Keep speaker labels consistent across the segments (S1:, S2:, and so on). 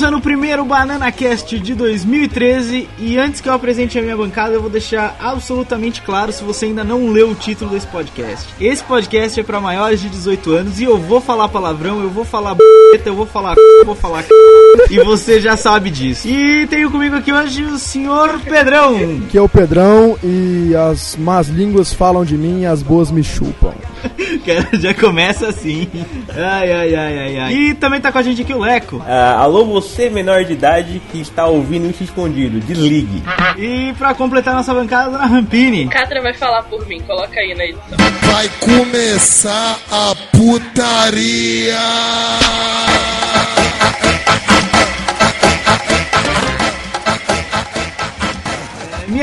S1: começando o primeiro Banana Cast de 2013 e antes que eu apresente a minha bancada, eu vou deixar absolutamente claro se você ainda não leu o título desse podcast. Esse podcast é pra maiores de 18 anos e eu vou falar palavrão, eu vou falar b****, eu vou falar c***, eu vou falar c***, e você já sabe disso. E tenho comigo aqui hoje o senhor Pedrão.
S2: que é o Pedrão e as más línguas falam de mim e as boas me chupam.
S1: Já começa assim. Ai, ai, ai, ai, ai. E também tá com a gente aqui o Leco.
S3: Ah, alô, você menor de idade que está ouvindo isso escondido, desligue.
S1: E pra completar nossa bancada, a dona Rampini.
S4: Catra vai falar por mim, coloca aí na edição.
S5: Vai começar a putaria.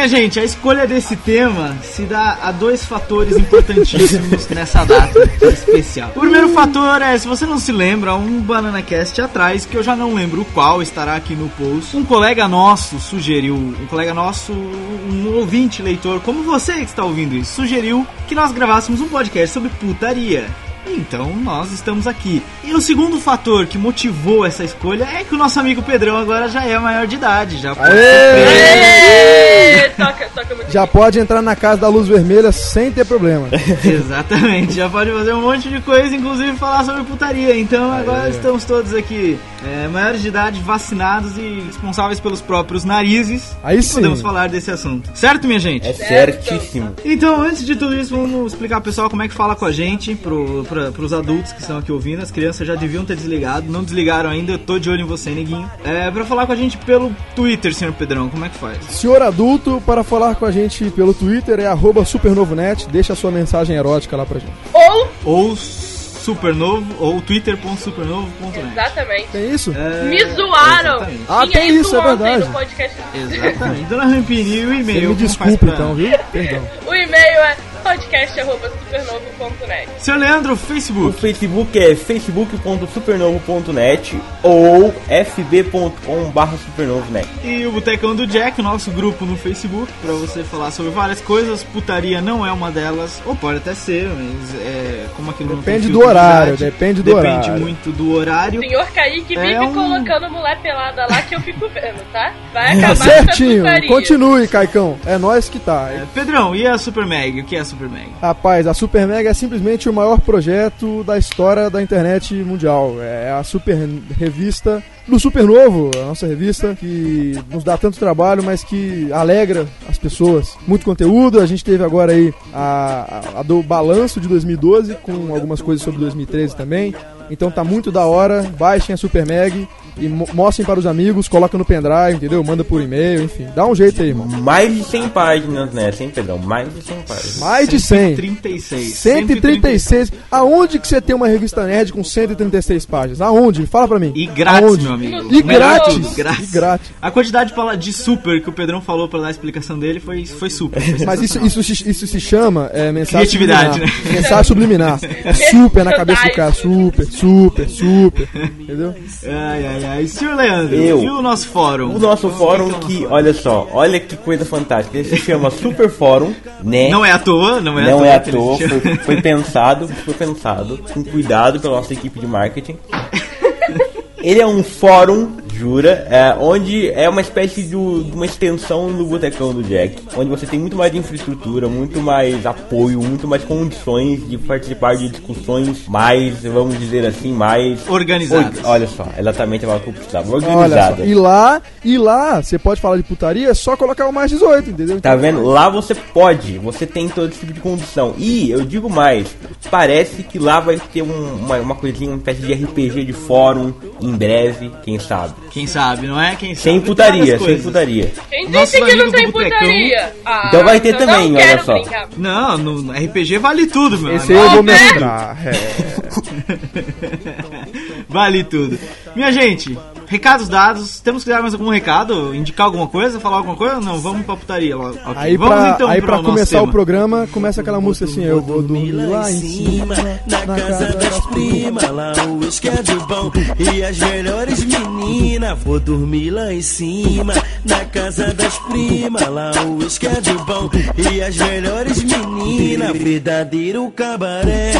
S1: Gente, a escolha desse tema se dá a dois fatores importantíssimos nessa data especial. O primeiro fator é, se você não se lembra, um Banana Cast atrás, que eu já não lembro qual, estará aqui no post. Um colega nosso sugeriu, um colega nosso, um ouvinte leitor, como você que está ouvindo isso, sugeriu que nós gravássemos um podcast sobre putaria. Então nós estamos aqui. E o segundo fator que motivou essa escolha é que o nosso amigo Pedrão agora já é maior de idade, já pode ser preso.
S4: Ê, toca, toca muito
S2: Já
S4: bem.
S2: pode entrar na casa da luz vermelha sem ter problema.
S1: Exatamente, já pode fazer um monte de coisa, inclusive falar sobre putaria. Então agora estamos todos aqui, é, maiores de idade, vacinados e responsáveis pelos próprios narizes.
S2: Aí
S1: e
S2: sim.
S1: podemos falar desse assunto. Certo, minha gente?
S3: É certíssimo.
S1: Então, antes de tudo isso, vamos explicar pro pessoal como é que fala com a gente, pro, pra, pros adultos que estão aqui ouvindo. As crianças já deviam ter desligado, não desligaram ainda, eu tô de olho em você, neguinho. É, pra falar com a gente pelo Twitter, senhor Pedrão, como é que faz?
S2: Senhor adulto, para falar com a gente pelo Twitter é arroba supernovonet. Deixa a sua mensagem erótica lá pra gente.
S4: Ou,
S1: Ou supernovo, ou twitter.supernovo.net.
S4: exatamente,
S2: Tem isso?
S1: É,
S4: me zoaram.
S1: exatamente.
S2: Ah, tem isso, é
S4: ontem
S2: verdade.
S4: No podcast.
S1: Exatamente. Dona Rampini, e o
S2: Você
S1: e-mail?
S2: me desculpe então, viu? Perdão.
S4: O e-mail é podcast.supernovo.net.
S1: Seu Leandro,
S3: O
S1: Facebook.
S3: Facebook é facebook.supernovo.net ou fb.com.br supernovo.net.
S1: E o Botecão do Jack, nosso grupo no Facebook, pra você falar sobre várias coisas. Putaria não é uma delas, ou pode até ser, mas é como aquilo não tem
S2: Depende do
S1: de
S2: horário,
S1: idade,
S2: depende do
S1: Depende
S2: horário.
S1: muito do horário.
S4: O senhor Kaique vive
S1: É um-
S4: colocando mulher pelada lá que eu fico vendo, tá? Vai acabar essa
S2: Certinho.
S4: putaria.
S2: Continue, Caicão. É nós que tá.
S1: É, Pedrão, e a Super Mag? O que é a Super Mag?
S2: Rapaz, a Super Mega é simplesmente o maior projeto da história da internet mundial. É a super revista do Super Novo, a nossa revista que nos dá tanto trabalho, mas que alegra as pessoas. Muito conteúdo. A gente teve agora aí a, a, a do balanço de 2012 com algumas coisas sobre 2013 também. Então tá muito da hora. Baixem a Super Meg e mo- mostrem para os amigos, coloca no pendrive, entendeu? Manda por e-mail, enfim. Dá um jeito aí, irmão.
S3: Mais de 100 páginas, né? Sem Pedrão, mais de 100 páginas.
S2: Mais de 100.
S1: 136.
S2: 136. Aonde que você tem uma revista nerd com 136 páginas? Aonde? Fala pra mim.
S1: E grátis,
S2: Aonde?
S1: meu amigo.
S2: E grátis.
S1: grátis.
S2: E grátis.
S1: A quantidade de super que o Pedrão falou pra dar a explicação dele foi, foi super. foi
S2: Mas isso, isso, se- isso se chama é, mensagem
S1: Criatividade,
S2: subliminar.
S1: né?
S2: Mensagem subliminar. É super na cabeça do cara. Super, super, super. Entendeu?
S1: Ai, ai, ai. Senhor Leandro,
S3: Eu.
S1: e o nosso fórum?
S3: O nosso fórum
S1: que
S3: que, olha só, olha que coisa fantástica. Ele se chama Super Fórum, né?
S1: Não é à toa, não é à
S3: Não
S1: toa.
S3: é à toa, foi, foi pensado, foi pensado com cuidado pela nossa equipe de marketing. Ele é um fórum, jura, é, onde é uma espécie de uma extensão do Botecão do Jack, onde você tem muito mais infraestrutura, muito mais apoio, muito mais condições de participar de discussões mais, vamos dizer assim, mais
S1: Organizadas.
S3: Or- Olha só, exatamente a palavra que eu precisava, organizadas.
S2: E lá, e lá, você pode falar de putaria, é só colocar o mais 18, entendeu?
S3: Tá vendo? Lá você pode, você tem todo esse tipo de condição. E eu digo mais, parece que lá vai ter um- uma, uma coisinha, uma espécie de RPG de fórum em breve, quem sabe.
S1: Quem sabe, não é? Quem sabe.
S3: Sem putaria, sem putaria.
S4: Quem disse que não tem putaria? Ah,
S3: Então vai ter
S4: eu
S3: também,
S4: não
S3: olha só.
S4: brincar.
S1: Não, no RPG vale tudo, meu
S2: Esse eu vou
S4: né?
S2: mestrar. É.
S1: Vale tudo. Minha gente, recados dados. Temos que dar mais algum recado? Indicar alguma coisa? Falar alguma coisa? Não, vamos pra putaria logo. Ok,
S2: Aí
S1: vamos
S2: pra,
S1: então
S2: aí
S1: pro
S2: pra
S1: nosso
S2: começar
S1: tema.
S2: o programa, começa aquela música assim, eu vou dormir lá em cima, na casa das primas.
S6: Lá o uísque é de bom e as melhores meninas. Vou dormir lá em cima, na casa das primas. Lá o uísque é de bom e as melhores meninas. Verdadeiro cabaré,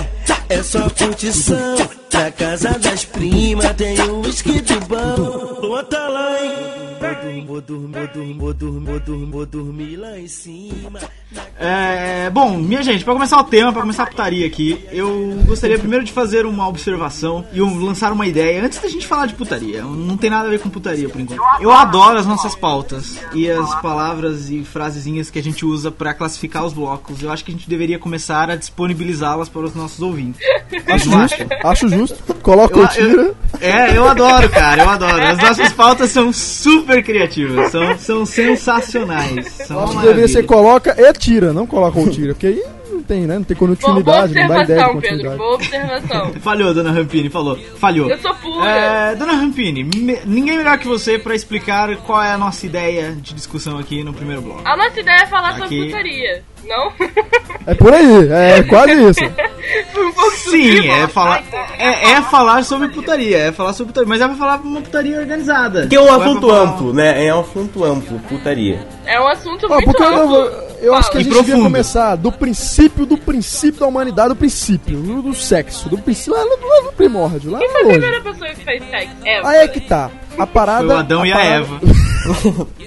S6: é só curtição. Na casa das primas tem o uísque de bom. Bota lá, hein? Vou dormir, vou dormir, vou dormir, vou dormir, vou dormir lá em cima.
S1: É, bom, minha gente, pra começar o tema, pra começar a putaria aqui, eu gostaria primeiro de fazer uma observação e um- lançar uma ideia antes da gente falar de putaria. Não tem nada a ver com putaria por enquanto. Eu adoro as nossas pautas e as palavras e frasezinhas que a gente usa pra classificar os blocos. Eu acho que a gente deveria começar a disponibilizá-las para os nossos ouvintes.
S2: Acho justo, acho justo. Coloca
S1: Eu-
S2: o tira.
S1: eu- é, eu adoro, cara, eu adoro. As nossas pautas são super criativas, são, são sensacionais. São maravilha.
S2: coloca e tira, não coloca ou tira, porque aí tem, né? Não tem
S4: Boa, boa
S2: continuidade, não dá ideia de
S4: observação, Pedro.
S2: continuidade.
S4: Boa observação.
S1: Falhou, dona Rampini, falou. Falhou.
S4: Eu sou pura.
S1: É, dona Rampini, me- ninguém melhor que você pra explicar qual é a nossa ideia de discussão aqui no primeiro bloco.
S4: A nossa ideia é falar sobre
S1: Aqui.
S4: putaria, não?
S2: É por aí, é quase isso.
S4: Um
S1: Sim, é falar, é, é falar sobre putaria, é falar sobre putaria, mas é pra falar uma putaria organizada.
S3: Que é um
S1: Ou
S3: assunto
S1: pra falar-
S3: amplo, né? É um assunto amplo, putaria.
S4: É um assunto
S2: Ó,
S4: muito
S2: eu,
S4: amplo.
S2: eu, eu acho que a
S1: E
S2: gente devia
S1: profundo.
S2: começar do princípio, do princípio da humanidade, do princípio, do, do sexo, do princípio, lá, no primórdio, lá
S4: Quem foi a primeira pessoa que fez sexo? Eva.
S2: Aí é que tá. A parada.
S1: Foi o Adão e a
S2: parada-
S1: Eva.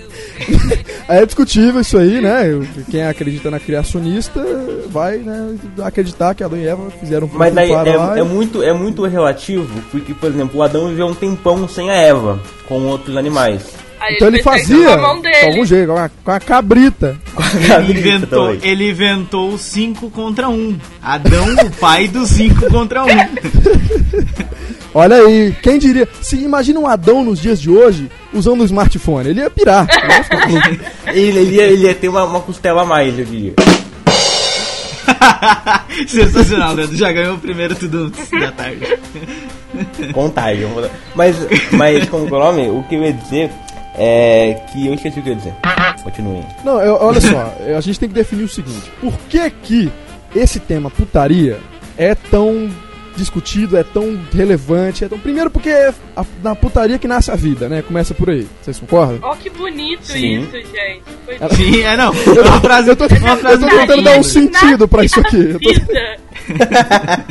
S2: É discutível isso aí, né? Quem acredita na criacionista vai né, acreditar que Adão e Eva fizeram um
S3: Mas aí
S2: para lá
S3: é,
S2: e-
S3: é muito, é muito relativo, porque, por exemplo, o Adão viveu um tempão sem a Eva, com outros animais.
S4: Aí
S2: Então ele
S4: sexo
S2: fazia
S4: com dele.
S2: jeito, com a, com a cabrita.
S1: Ele inventou,
S3: Também.
S1: ele inventou o 5 contra 1. Um. Adão, o pai do 5 contra 1. Um.
S2: Olha aí, quem diria? Se imagina um Adão nos dias de hoje usando o smartphone, ele ia pirar. Ele.
S3: Ele, ele, ia, ele ia ter uma, uma costela a mais, eu diria.
S1: Sensacional, Leandro. Já ganhou o primeiro tudo da tarde.
S3: Contagem. Mas, mas como é o nome? O que eu ia dizer é que eu esqueci o que eu ia dizer. Continue.
S2: Não, eu- olha só, a gente tem que definir o seguinte: por que que esse tema putaria é tão discutido, é tão relevante? É tão... Primeiro, porque é a- na putaria que nasce a vida, né? Começa por aí. Vocês concordam?
S4: Ó, que bonito
S3: Sim.
S4: isso, gente. Foi
S1: Sim, é não. Uma frase,
S2: Eu tô, eu tô tentando dar um sentido pra isso aqui. Eu tô-
S4: vida.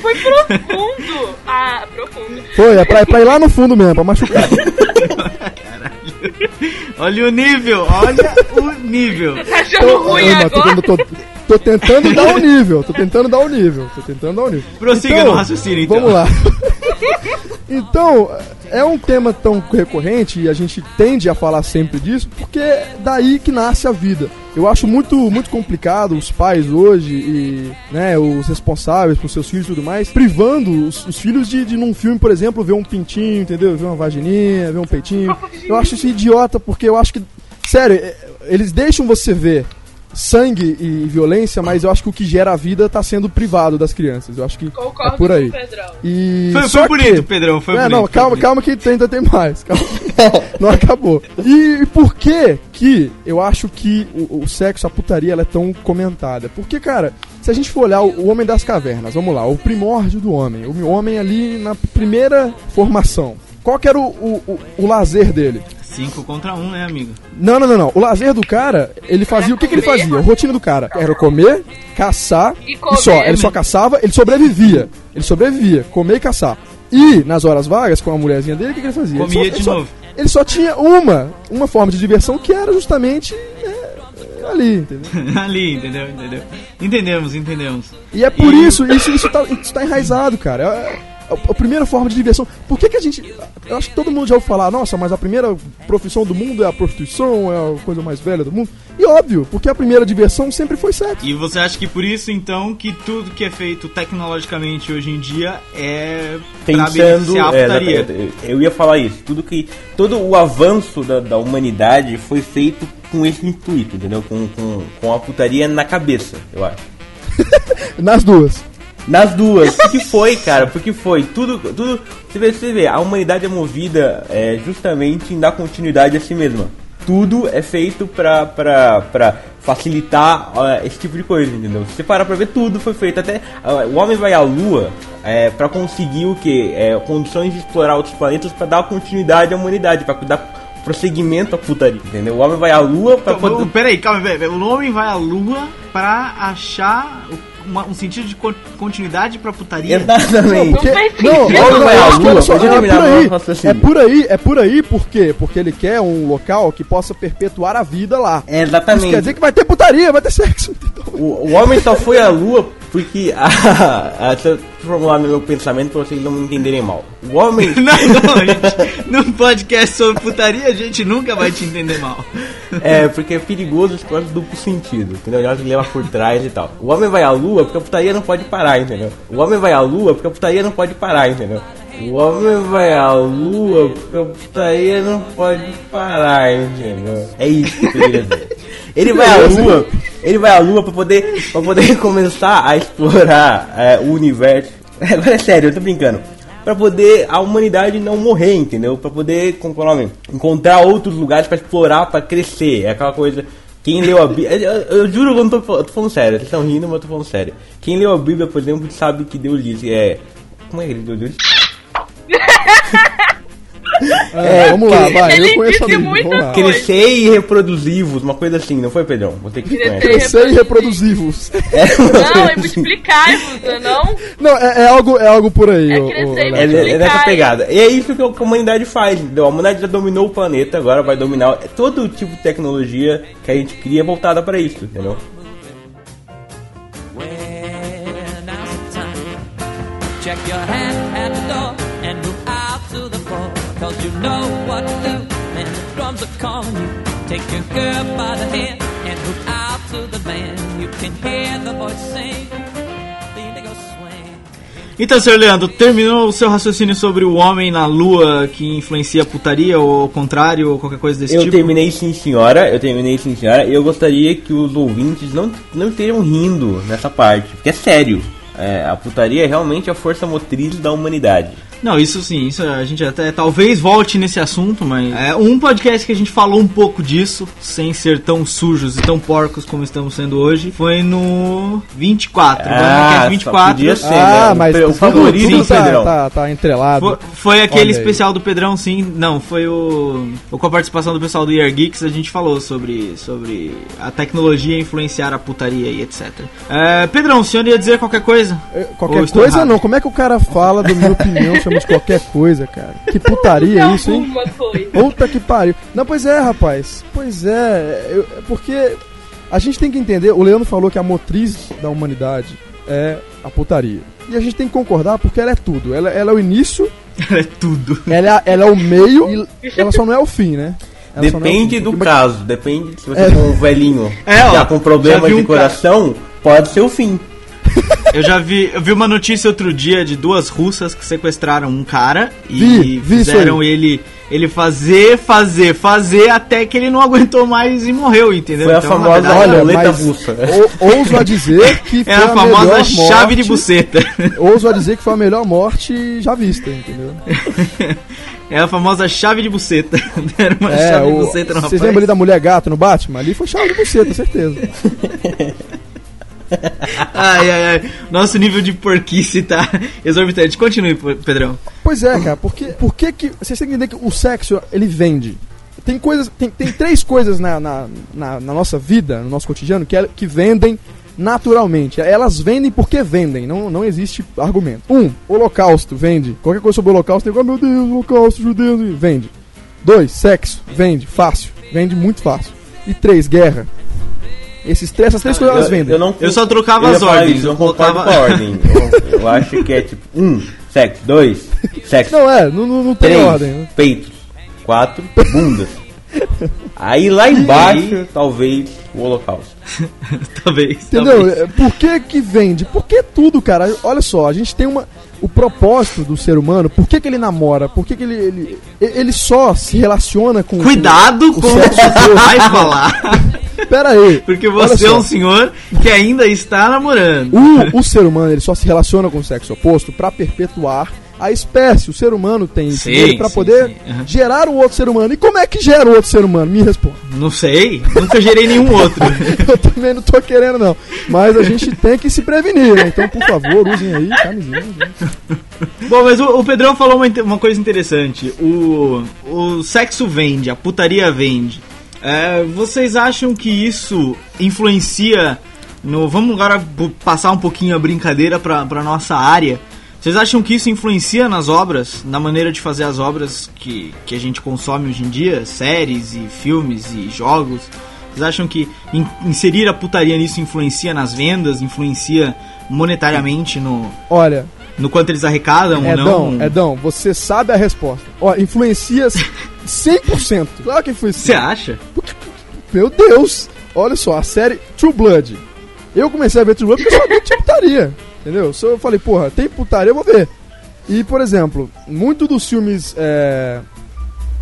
S4: Foi profundo. Ah, profundo.
S2: Foi, é pra, é pra ir lá no fundo mesmo, pra machucar.
S1: Olha o nível, olha o nível.
S4: Tá achando
S2: Tô,
S4: ruim
S2: eu, não, tô,
S4: agora?
S2: tô- tô tentando dar um nível, tô tentando dar um nível, tô tentando dar um nível.
S1: Prossiga no raciocínio, então.
S2: Vamos lá. Então, é um tema tão recorrente e a gente tende a falar sempre disso porque é daí que nasce a vida. Eu acho muito, muito complicado os pais hoje e né, os responsáveis por seus filhos e tudo mais, privando os, os filhos de, de, num filme, por exemplo, ver um pintinho, entendeu? Ver uma vagininha, ver um peitinho. Eu acho isso idiota porque eu acho que, sério, é, eles deixam você ver sangue e violência, mas eu acho que o que gera a vida tá sendo privado das crianças. Eu acho que
S4: Concordo
S2: é por aí.
S4: com o Pedrão.
S2: E
S1: Foi,
S2: só
S1: foi bonito,
S2: que-
S1: Pedrão, foi
S2: é,
S1: bonito.
S2: não,
S1: foi
S2: calma,
S1: bonito.
S2: calma que ainda tem mais. Calma. não acabou. E por que que eu acho que o, o sexo, a putaria, ela é tão comentada? Porque, cara, se a gente for olhar o, o Homem das Cavernas, vamos lá, o primórdio do homem, o homem ali na primeira formação, qual que era o, o, o, o lazer dele?
S1: 5 contra 1, um, né, amigo?
S2: Não, não, não, não. O lazer do cara, ele fazia. O que, que ele fazia? A rotina do cara era comer, caçar
S4: E
S2: e,
S4: comer.
S2: só. Ele só caçava, ele sobrevivia. Ele sobrevivia, comer e caçar. E nas horas vagas, com a mulherzinha dele, o que, que ele fazia?
S1: Comia
S2: ele só,
S1: de
S2: ele só-
S1: novo.
S2: ele só tinha uma, uma forma de diversão que era justamente né, ali, entendeu?
S1: Ali, entendeu? Entendeu? Entendemos, entendemos.
S2: E é por
S1: E-
S2: isso, isso, isso, tá, isso tá enraizado, cara. É- a, a primeira forma de diversão. Por que, que a gente. Eu acho que todo mundo já ouviu falar, nossa, mas a primeira profissão do mundo é a prostituição, é a coisa mais velha do mundo. E óbvio, porque a primeira diversão sempre foi sexo.
S1: E você acha que por isso, então, que tudo que é feito tecnologicamente hoje em dia é beneficiar a
S3: é, eu ia falar isso. Tudo que. Todo o avanço da, da humanidade foi feito com esse intuito, entendeu? Com, com, com a putaria na cabeça, eu acho.
S2: Nas duas.
S3: Nas duas. Porque foi, cara, porque foi. Tudo. tudo você, vê, você vê, a humanidade é movida é, justamente em dar continuidade a si mesma. Tudo é feito pra, pra, pra facilitar esse tipo de coisa, entendeu? Se você parar pra ver, tudo foi feito. Até o homem vai à lua é, pra conseguir o que? É, condições de explorar outros planetas pra dar continuidade à humanidade, pra dar prosseguimento à putaria, entendeu? O homem vai à lua pra
S1: Então,
S3: poder.
S1: Peraí, calma, peraí. O homem vai à lua pra achar uma- um sentido de co- continuidade pra putaria.
S3: Exatamente.
S4: Não
S2: olha só, é por aí.
S3: o.
S2: É por aí, é por aí, por quê? Porque ele quer um local que possa perpetuar a vida lá.
S3: É,
S2: Isso
S3: exatamente.
S2: quer dizer que vai ter putaria, vai ter sexo.
S3: O, o homem só foi à lua porque. a, a, deixa eu formular meu pensamento pra vocês não me entenderem mal. O homem.
S1: Não, não, gente. Num podcast sobre putaria, a gente nunca vai te entender mal.
S3: É, porque é perigoso esse negócio duplo sentido, entendeu? Ele leva por trás e tal. O homem vai à lua porque a putaria não pode parar, entendeu? O homem vai à lua porque a putaria não pode parar, entendeu? O homem vai à lua porque a putaria não pode parar, entendeu? É isso que eu queria dizer. Ele vai à lua, ele vai à lua pra poder, pra poder começar a explorar é, o universo. Agora é sério, eu tô brincando. Pra poder a humanidade não morrer, entendeu? Pra poder, como é o nome? Encontrar outros lugares pra explorar, pra crescer. É aquela coisa. Quem leu a Bíblia. Eu, eu- juro que eu não tô, eu tô falando sério. Vocês estão rindo, mas eu tô falando sério. Quem leu a Bíblia, por exemplo, sabe que Deus disse. É. Como é que ele Deus disse?
S2: É, vamos lá, vai.
S4: Ele
S2: Eu conheço a
S4: disse
S2: Bíblia,
S4: coisa.
S3: Crescer e reproduzivos, uma coisa assim, não foi, Pedrão? Você que
S4: Crescer
S3: conhece.
S2: Crescer e reproduzivos.
S3: É,
S4: Não, é
S3: assim.
S4: multiplicar-vos, não é não?
S2: É, é algo, é algo por aí.
S4: É crescer e
S2: Léo.
S3: É, é nessa pegada. E é isso que a que a humanidade faz. entendeu? A humanidade já dominou o planeta, agora vai dominar todo tipo de tecnologia que a gente cria voltada para isso, entendeu?
S7: Check your hat at the door Cause you know what to do. And the drums are calling you. Take your girl by the hand and move out to the band. You can hear the voice sing.
S1: Então, senhor Leandro, terminou o seu raciocínio sobre o homem na lua que influencia a putaria, ou ao contrário, ou qualquer coisa desse
S3: Eu
S1: tipo?
S3: terminei sim, senhora. Eu terminei sim, senhora. E eu gostaria que os ouvintes não, não estejam rindo nessa parte, porque é sério. É, a putaria é realmente a força motriz da humanidade.
S1: Não, isso sim, isso a gente até talvez volte nesse assunto, mas é um podcast que a gente falou um pouco disso, sem ser tão sujos e tão porcos como estamos sendo hoje, foi no 24.
S3: Ah,
S1: no
S3: só
S1: 24.
S3: podia ser.
S2: Ah,
S3: né?
S2: mas
S3: o favorito
S2: tudo
S3: do
S2: tá,
S3: Pedrão.
S2: tá, tá entrelado.
S1: Foi, foi aquele
S2: Olha aí.
S1: especial do Pedrão, sim. Não, foi o, o com a participação do pessoal do Year Geeks. A gente falou sobre, sobre a tecnologia influenciar a putaria e etc. É, Pedrão, o senhor ia dizer qualquer coisa?
S2: É,
S1: Ou
S2: Qualquer coisa
S1: errado?
S2: não. Como é que o cara fala da minha opinião, chama de qualquer coisa, cara? Que putaria
S4: Não,
S2: isso, hein? Puta que pariu. Não, pois é, rapaz. Pois é. eu- é porque a gente tem que entender. O Leandro falou que a motriz da humanidade é a putaria. E a gente tem que concordar porque ela é tudo. Ela, ela é o início,
S1: É tudo.
S2: ela é, ela é o meio e ela só não é o fim, né? Ela é
S3: Depende
S2: fim.
S3: do
S2: Porque-
S3: caso, depende se você
S2: É.
S3: for um velhinho
S1: É, ó,
S3: já com
S1: vi
S3: de coração, pode ser o fim.
S1: Eu já vi, eu vi uma notícia outro dia de duas russas que sequestraram um cara e
S2: Vi, vi
S1: fizeram ele ele fazer, fazer, fazer até que ele não aguentou mais e morreu, entendeu?
S3: Foi a
S1: Então,
S3: famosa
S1: verdade,
S2: Olha,
S3: russa.
S2: ou- ouso a dizer que foi
S1: é a famosa
S2: melhor
S1: chave de
S2: morte-
S1: buceta.
S2: Ouso a dizer que foi a melhor morte já vista, entendeu?
S1: É a famosa chave de buceta. Era uma
S2: É,
S1: chave de
S2: o,
S1: buceta no
S2: vocês lembram ali da mulher gato no Batman? Ali foi chave de buceta, certeza.
S1: Ai, ai, ai. Nosso nível de porquice tá exorbitante. Continue, Pedrão.
S2: Pois é, cara, porque, por que que. Vocês têm que entender que o sexo, ele vende. Tem coisas. Tem, tem três coisas na, na, na, na nossa vida, no nosso cotidiano, que, é- que vendem naturalmente. Elas vendem porque vendem, não, não existe argumento. Um, holocausto, vende. Qualquer coisa sobre holocausto, igual, meu Deus, holocausto, judeus, e vende. Dois, sexo, vende, fácil. Vende muito fácil. E três, guerra. Esses três, essas três coisas elas vendem.
S3: não
S1: Eu só trocava
S3: eu
S1: as ordens,
S3: isso, eu
S1: eu
S3: não concordo com a ordem. Eu, eu acho que é tipo, um, sexo. Dois, sexo.
S2: Não, é, não, não, não tem
S3: Três,
S2: ordem. né?
S3: peitos. Quatro, bundas. Aí lá embaixo, talvez, o holocausto.
S1: Talvez.
S2: Entendeu?
S1: talvez.
S2: É, Por que que vende? Por que tudo, cara? Olha só, a gente tem uma... O propósito do ser humano, por que que ele namora? Por que que ele... Ele, ele só se relaciona com...
S1: Cuidado
S2: com o
S1: que você vai falar.
S2: Pera aí.
S1: Porque você é um senhor que ainda está namorando.
S2: O, o ser humano ele só se relaciona com o sexo oposto pra perpetuar a espécie. O ser humano tem
S1: sim,
S2: poder.
S1: Aham.
S2: gerar um outro ser humano. E como é que gera o outro ser humano? Me responda.
S1: Não sei, nunca gerei nenhum outro.
S2: Eu também não tô querendo, não. Mas a gente tem que se prevenir, né? Então, por favor, usem aí camisinha. gente.
S1: Bom, mas o, o Pedrão falou uma, uma coisa interessante. O, o sexo vende, a putaria vende. É, vocês acham que isso influencia no. Vamos agora passar um pouquinho a brincadeira pra, pra nossa área. Vocês acham que isso influencia nas obras, na maneira de fazer as obras que, que a gente consome hoje em dia? Séries e filmes e jogos? Vocês acham que in- inserir a putaria nisso influencia nas vendas, influencia monetariamente no,
S2: Olha,
S1: no quanto eles arrecadam ou
S2: Edão,
S1: não?
S2: Edão, você sabe a resposta. Ó, influencia 100%. Claro que influencia.
S1: Você acha?
S2: Meu Deus! Olha só, a série True Blood. Eu comecei a ver True Blood porque eu sabia que tinha putaria. Entendeu? Se eu falei, porra, tem putaria, eu vou ver. E, por exemplo, muito dos filmes. É...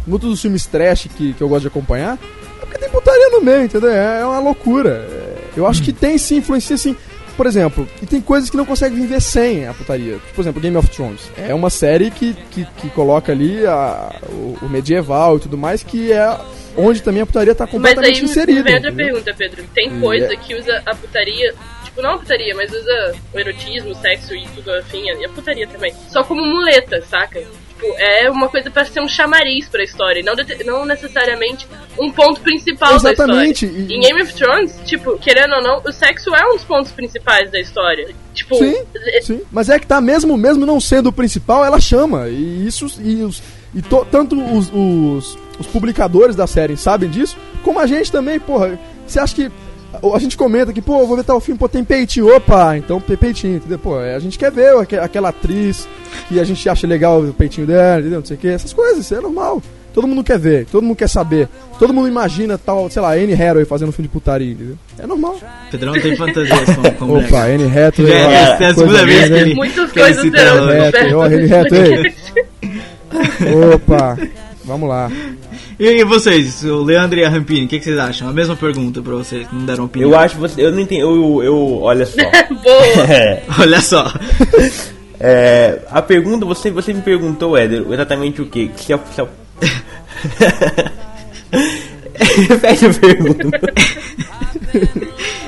S2: Muitos dos filmes trash que, que eu gosto de acompanhar é porque tem putaria no meio, entendeu? É, é uma loucura. É, eu acho que tem sim, influencia sim. Por exemplo, e tem coisas que não conseguem viver sem a putaria. Por exemplo, Game of Thrones. É uma série que, que, que coloca ali a, o, o medieval e tudo mais, que é onde também a putaria tá
S4: Mas
S2: completamente
S4: aí me
S2: inserida.
S4: outra
S2: entendeu?
S4: pergunta, Pedro. Tem coisa
S2: é.
S4: que usa a putaria, tipo, não a putaria, mas usa o erotismo, o sexo e tudo afim, e a putaria também, só como muleta, saca? Tipo, é uma coisa pra ser um chamariz pra história, não, não necessariamente um ponto principal
S2: Exatamente,
S4: da história.
S2: e-
S4: Em Game of Thrones, tipo, querendo ou não, o sexo é um dos pontos principais da história. Tipo,
S2: Sim, sim. Mas é que tá, mesmo, mesmo não sendo o principal, ela chama. E isso. E, os, e to- tanto os, os, os publicadores da série sabem disso, como a gente também, porra. Você acha que. A gente comenta que, pô, vou ver tal filme, pô, tem peitinho, opa, então tem peitinho, entendeu? Pô, a gente quer ver aque- aquela atriz que a gente acha legal o peitinho dela, entendeu? Não sei o que, essas coisas, isso é normal. Todo mundo quer ver, todo mundo quer saber. Todo mundo imagina tal, sei lá, Anne Hathaway fazendo um filme de putaria, entendeu? É normal.
S1: Pedrão tem fantasias com,
S2: Opa. Anne Hathaway.
S1: É, essa é a segunda vez que ele,
S4: muitas coisas serão.
S2: É,
S4: descobertas
S2: ó, aí.
S4: podcast.
S2: Opa, vamos lá.
S1: E, e vocês, o Leandro e a Rampini, o que, que vocês acham? A mesma pergunta pra vocês, que não deram opinião.
S3: Eu acho você. Eu não entendo. Eu, eu olha só.
S4: Boa!
S3: É,
S1: Olha só.
S3: é, a pergunta, você, você me perguntou, Éder, exatamente o que? Se a, se a... Repete a pergunta.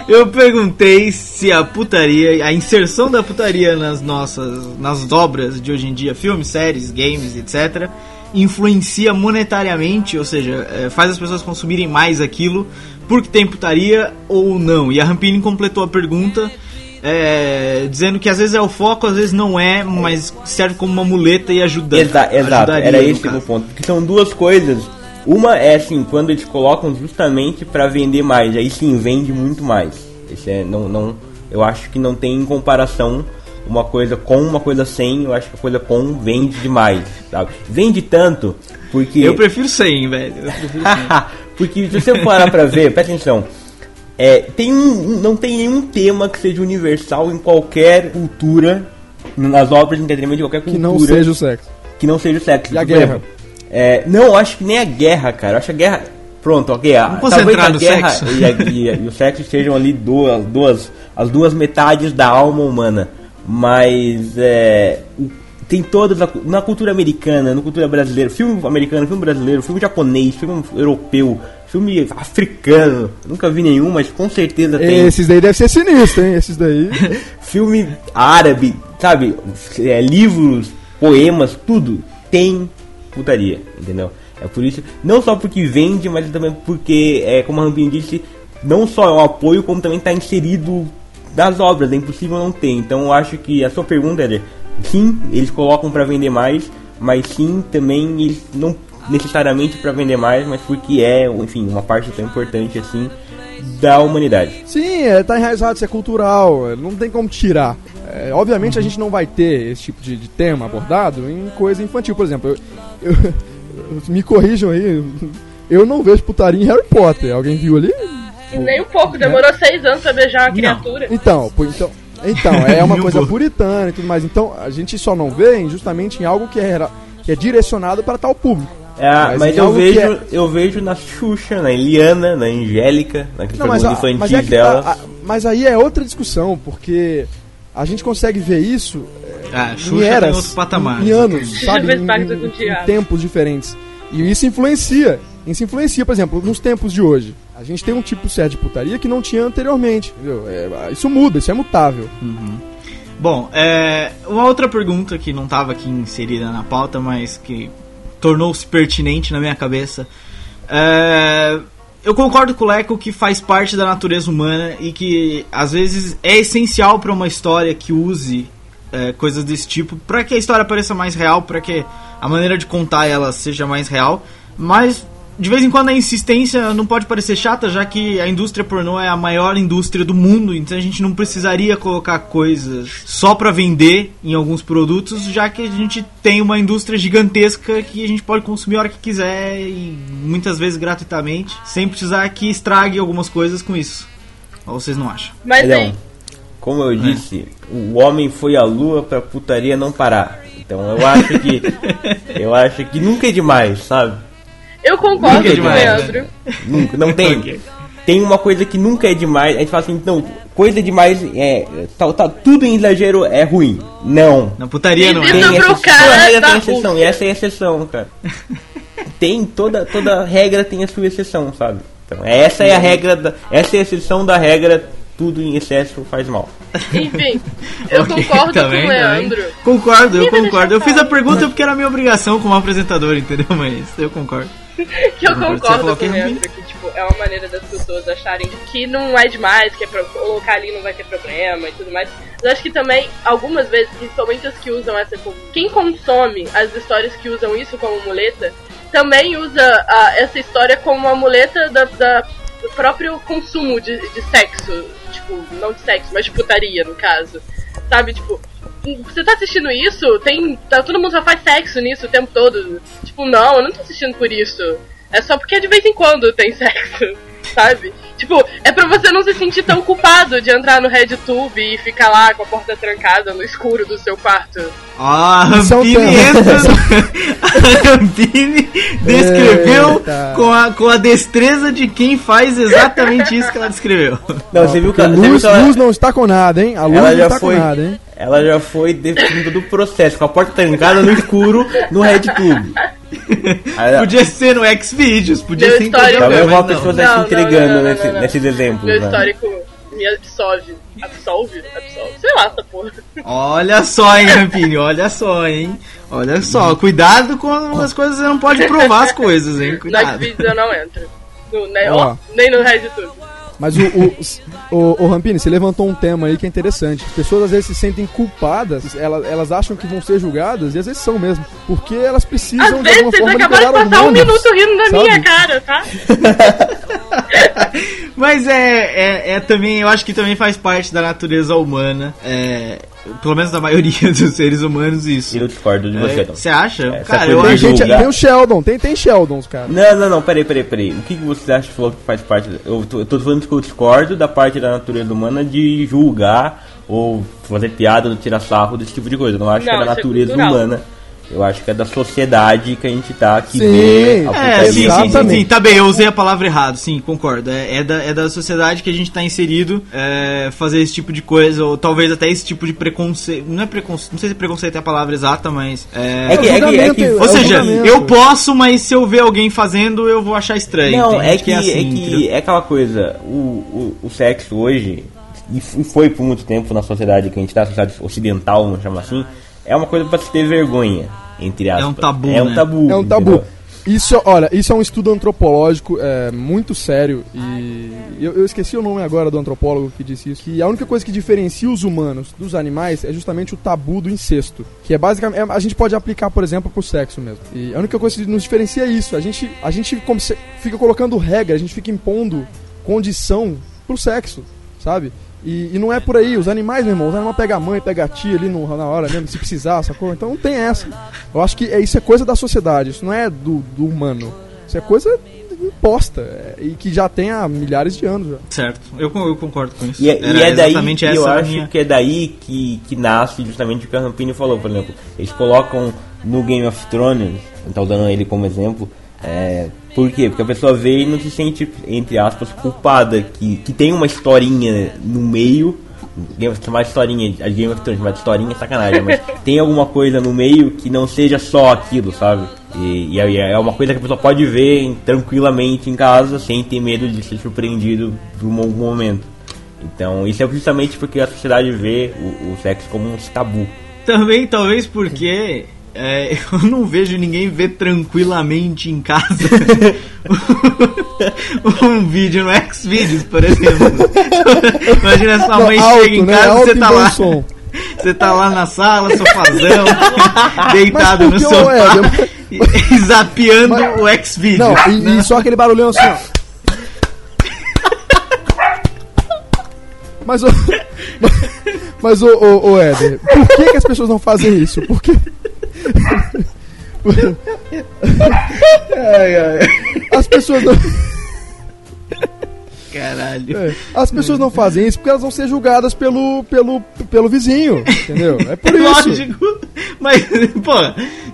S1: Eu perguntei se a putaria, a inserção da putaria nas nossas, nas obras de hoje em dia, filmes, séries, games, etc., influencia monetariamente, ou seja, eh, faz as pessoas consumirem mais aquilo porque tem putaria ou não. E a Rampini completou a pergunta eh, dizendo que às vezes é o foco, às vezes não é, mas serve como uma muleta e ajuda.
S3: Exa exato, era esse o
S1: caso.
S3: meu ponto. Porque são duas coisas. Uma é assim, quando eles colocam justamente pra vender mais, aí sim vende muito mais. Esse é, não, não, eu acho que não tem comparação uma coisa com uma coisa sem, eu acho que a coisa com vende demais, sabe? Vende tanto porque
S1: Eu prefiro 100, velho. Eu prefiro 100.
S3: porque se você parar pra ver, presta atenção. É, tem um, não tem nenhum tema que seja universal em qualquer cultura, nas obras de entretenimento de qualquer
S2: Que
S3: cultura
S2: não seja o sexo.
S3: que não seja o sexo.
S2: E a guerra?
S3: exemplo, é, não, eu acho que nem a guerra, cara. Eu acho que a guerra. Pronto, ok. a-
S1: Vamos
S3: talvez a guerra
S1: sexo.
S3: E, a- e a- e o sexo sejam ali duas, duas, as duas metades da alma humana. Mas é, tem todas a- na cultura americana, na cultura brasileira, filme americano, filme brasileiro, filme japonês, filme europeu, filme africano. Nunca vi nenhum, mas com certeza tem
S2: Esses daí devem ser sinistros, hein? Esses daí.
S3: filme árabe, sabe? É, livros, poemas, tudo tem putaria, entendeu? É por isso, não só porque vende, mas também porque, é, como a Rampinho disse, não só é um apoio, como também está inserido nas obras, é impossível não ter. Então eu acho que a sua pergunta é, sim, eles colocam para vender mais, mas sim também eles não necessariamente para vender mais, mas porque é, enfim, uma parte tão importante assim da humanidade.
S2: Sim, é, tá enraizado, isso é cultural, é, não tem como tirar. É, obviamente a gente não vai ter esse tipo de, de tema abordado em coisa infantil. Por exemplo, eu, eu- me corrijam aí, eu não vejo putaria em Harry Potter. Alguém viu ali?
S4: Nem um pouco, demorou seis anos pra beijar uma criatura.
S2: Então, pô, então, então é uma coisa puritana e tudo mais. Então a gente só não vê em- justamente em algo que é, que é direcionado para tal público.
S3: É,
S2: Mas
S3: mas,
S2: em
S3: eu vejo,
S2: é-
S3: eu vejo na Xuxa, na Eliana, na Angélica, naquele
S2: Não, mas, a-
S3: infantil
S2: mas, é tá- a- mas aí é outra discussão, porque a gente consegue ver isso
S1: Ah,
S2: em
S1: Xuxa
S2: eras,
S1: patamares.
S2: em anos, sabe? Em, em- em tempos diferentes. E isso influencia. Isso influencia, por exemplo, nos tempos de hoje. A gente tem um tipo certo de putaria que não tinha anteriormente. Entendeu? É, isso muda, isso é mutável.
S1: Bom, é, uma outra pergunta que não estava aqui inserida na pauta, mas que tornou-se pertinente na minha cabeça. É, eu concordo com o Leco que faz parte da natureza humana e que às vezes é essencial para uma história que use é, coisas desse tipo para que a história pareça mais real, para que a maneira de contar ela seja mais real. Mas de vez em quando a insistência não pode parecer chata, já que a indústria pornô é a maior indústria do mundo, então a gente não precisaria colocar coisas só pra vender em alguns produtos, já que a gente tem uma indústria gigantesca que a gente pode consumir a hora que quiser e muitas vezes gratuitamente, sem precisar que estrague algumas coisas com isso. Ou vocês não acham?
S4: Mas aí,
S3: Como eu disse, o homem foi à lua pra putaria não parar. Então eu acho que. eu acho que nunca é demais, sabe?
S4: Eu concordo
S1: Nunca é
S4: com o
S1: demais,
S4: Leandro.
S3: Nunca, não tem. Tem uma coisa que nunca é demais. A gente fala assim, não, coisa demais é. Tá, tá, tudo em exagero é ruim. Não.
S1: Na putaria não
S4: Isso
S1: é?
S4: pro
S3: exceção,
S4: cara
S3: toda regra
S4: da
S3: tem exceção, e essa é a exceção, cara. tem, toda, toda regra tem a sua exceção, sabe? Então, essa é a regra, da, essa é a exceção da regra, tudo em excesso faz mal.
S4: Enfim, eu
S1: Ok,
S4: concordo
S1: tá
S4: com o
S1: tá.
S4: Leandro.
S1: Concordo, eu concordo. Eu fiz a pergunta porque era minha obrigação como apresentador, entendeu? Mas eu concordo.
S4: Que eu concordo com o
S1: é
S4: Leandro, que tipo, é uma maneira das pessoas acharem que não é demais, que é pra colocar ali não vai ter problema e tudo mais. Mas acho que também, algumas vezes, principalmente as que usam essa. Quem consome as histórias que usam isso como muleta, também usa ah, essa história como uma muleta da, da- do próprio consumo de, de sexo. Tipo, não de sexo, mas de putaria, no caso. Sabe, tipo, você tá assistindo isso? Tem. Tá, todo mundo só faz sexo nisso o tempo todo. Tipo, não, eu não tô assistindo por isso. É só porque de vez em quando tem sexo, sabe? Tipo, é pra você não se sentir tão culpado de entrar no RedTube e ficar lá com a porta trancada no escuro do seu quarto.
S1: Ó, a
S2: é
S1: Rampini
S2: tema.
S1: entra. no- a Rampini descreveu
S2: Eita.
S1: com a, com a destreza de quem faz exatamente isso que ela descreveu.
S3: Não, você viu que
S2: A luz,
S3: que ela,
S2: luz não está com nada, hein? A luz
S3: ela
S2: não
S3: já
S2: está
S3: foi.
S2: com nada, hein?
S3: Ela já foi definindo todo o processo, com a porta trancada no escuro no RedTube.
S1: Podia ser no Xvideos, podia
S4: Meu
S1: ser em qualquer
S4: histórico-
S3: Talvez
S1: lugar,
S3: uma pessoa
S1: não.
S3: se entregando
S4: não, não,
S3: nesse- nesses exemplos.
S4: Meu histórico me absolve. Absolve? Absolve. Sei lá, essa porra.
S1: Olha só, hein, Rampini, olha só, hein. Olha só, cuidado com as coisas, você não pode provar as coisas, hein.
S4: No
S1: Cuidado.
S4: Xvideos eu não entro. No, né,
S2: Ó.
S4: ó, nem no RedTube.
S2: Mas o, o, o, o Rampini, você levantou um tema aí que é interessante. As pessoas às vezes se sentem culpadas, elas, elas acham que vão ser julgadas, e às vezes são mesmo. Porque elas precisam
S4: Às
S2: de
S4: vezes
S2: alguma
S4: vocês
S2: forma
S4: acabaram de
S2: liberar
S4: passar um
S2: hormônios,
S4: minuto rindo da minha cara, tá?
S1: Mas é, é, é também, eu acho que também faz parte da natureza humana, é, pelo menos da maioria dos seres humanos, isso.
S3: Eu discordo de você,
S1: É,
S3: então.
S1: Você acha?
S3: Essa
S1: Cara, eu acho.
S2: gente,
S3: julgar.
S2: tem o Sheldon, tem, tem Sheldons, cara.
S3: Não, não, não, peraí, peraí, peraí. O que, que você acha que falou que faz parte? Eu tô, eu tô falando que eu discordo da parte da natureza humana de julgar ou fazer piada ou tirar sarro desse tipo de coisa. Eu não acho
S4: Não,
S3: que é da
S4: é
S3: natureza
S4: cultural.
S3: humana. Eu acho que é da sociedade que a gente tá que
S2: Sim,
S3: vê a
S1: É, sim, sim, sim, sim, tá bem, eu usei a palavra errado, sim, concordo. É, é da, é da sociedade que a gente tá inserido é, fazer esse tipo de coisa, ou talvez até esse tipo de preconceito. Não é preconceito, não sei se preconceito é a palavra exata, mas. É,
S3: É que- é que- é que-
S2: É
S1: ou seja,
S2: julgamento.
S1: eu posso, mas se eu ver alguém fazendo, eu vou achar estranho.
S3: Não, é
S1: gente
S3: que, é,
S1: assim,
S3: que
S1: entendeu?
S3: é aquela coisa, o, o, o sexo hoje, e e foi por muito tempo na sociedade que a gente tá, sociedade ocidental, vamos chamar assim, é uma coisa pra se ter vergonha, entre aspas.
S1: um tabu,
S3: É um
S1: né?
S3: tabu.
S2: É um tabu.
S3: entendeu?
S2: Isso, olha, isso é um estudo antropológico é, muito sério e eu, eu esqueci o nome agora do antropólogo que disse isso. Que a única coisa que diferencia os humanos dos animais é justamente o tabu do incesto, que é basicamente é- a gente pode aplicar, por exemplo, pro sexo mesmo. E a única coisa que nos diferencia é isso. A gente a gente como se- fica colocando regra, a gente fica impondo condição pro sexo. sabe? E, e não é por aí, os animais, meu irmão, os animais pegam a mãe, pegam a tia ali no, na hora mesmo, se precisar, sacou? Então não tem essa. Eu acho que é, isso é coisa da sociedade, isso não é do, do humano. Isso é coisa imposta é, e que já tem há milhares de anos já.
S1: Certo, eu, eu concordo com isso.
S3: E, é- e é daí
S1: exatamente
S3: que
S1: essa
S3: eu acho
S1: minha...
S3: que é daí que, que nasce justamente o que a Rampini falou, por exemplo. Eles colocam no Game of Thrones, então dando ele como exemplo, é, por quê? Porque a pessoa vê e não se sente, entre aspas, culpada, que, que tem uma historinha no meio. Game chamar de historinha, a Game of Thrones, chamar de historinha é sacanagem, mas tem alguma coisa no meio que não seja só aquilo, sabe? E, e aí é uma coisa que a pessoa pode ver tranquilamente em casa, sem ter medo de ser surpreendido por um algum momento. Então, isso é justamente porque a sociedade vê o, o sexo como um tabu.
S1: Também, talvez porque é, eu não vejo ninguém ver tranquilamente em casa um vídeo no Xvideos, por exemplo. Imagina sua mãe
S2: alto,
S1: chega em
S2: né?
S1: casa e
S2: Alto
S1: você
S2: e
S1: tá lá.
S2: som.
S1: Você tá lá na sala, sofazão, deitado no
S2: Mas
S1: sofá,
S2: Éder?
S1: e, e zapeando
S2: Mas-
S1: o Xvideos.
S2: Não, e,
S1: né?
S2: e só aquele barulhão assim, ó. Mas o. Mas o, o, o Éder, por que, que as pessoas não fazem isso? Porque.
S1: Ai, ai.
S2: As pessoas não.
S1: Caralho.
S2: é, as pessoas não fazem isso porque elas vão ser julgadas pelo, pelo, pelo vizinho, entendeu? É por isso.
S1: Lógico. Mas, pô,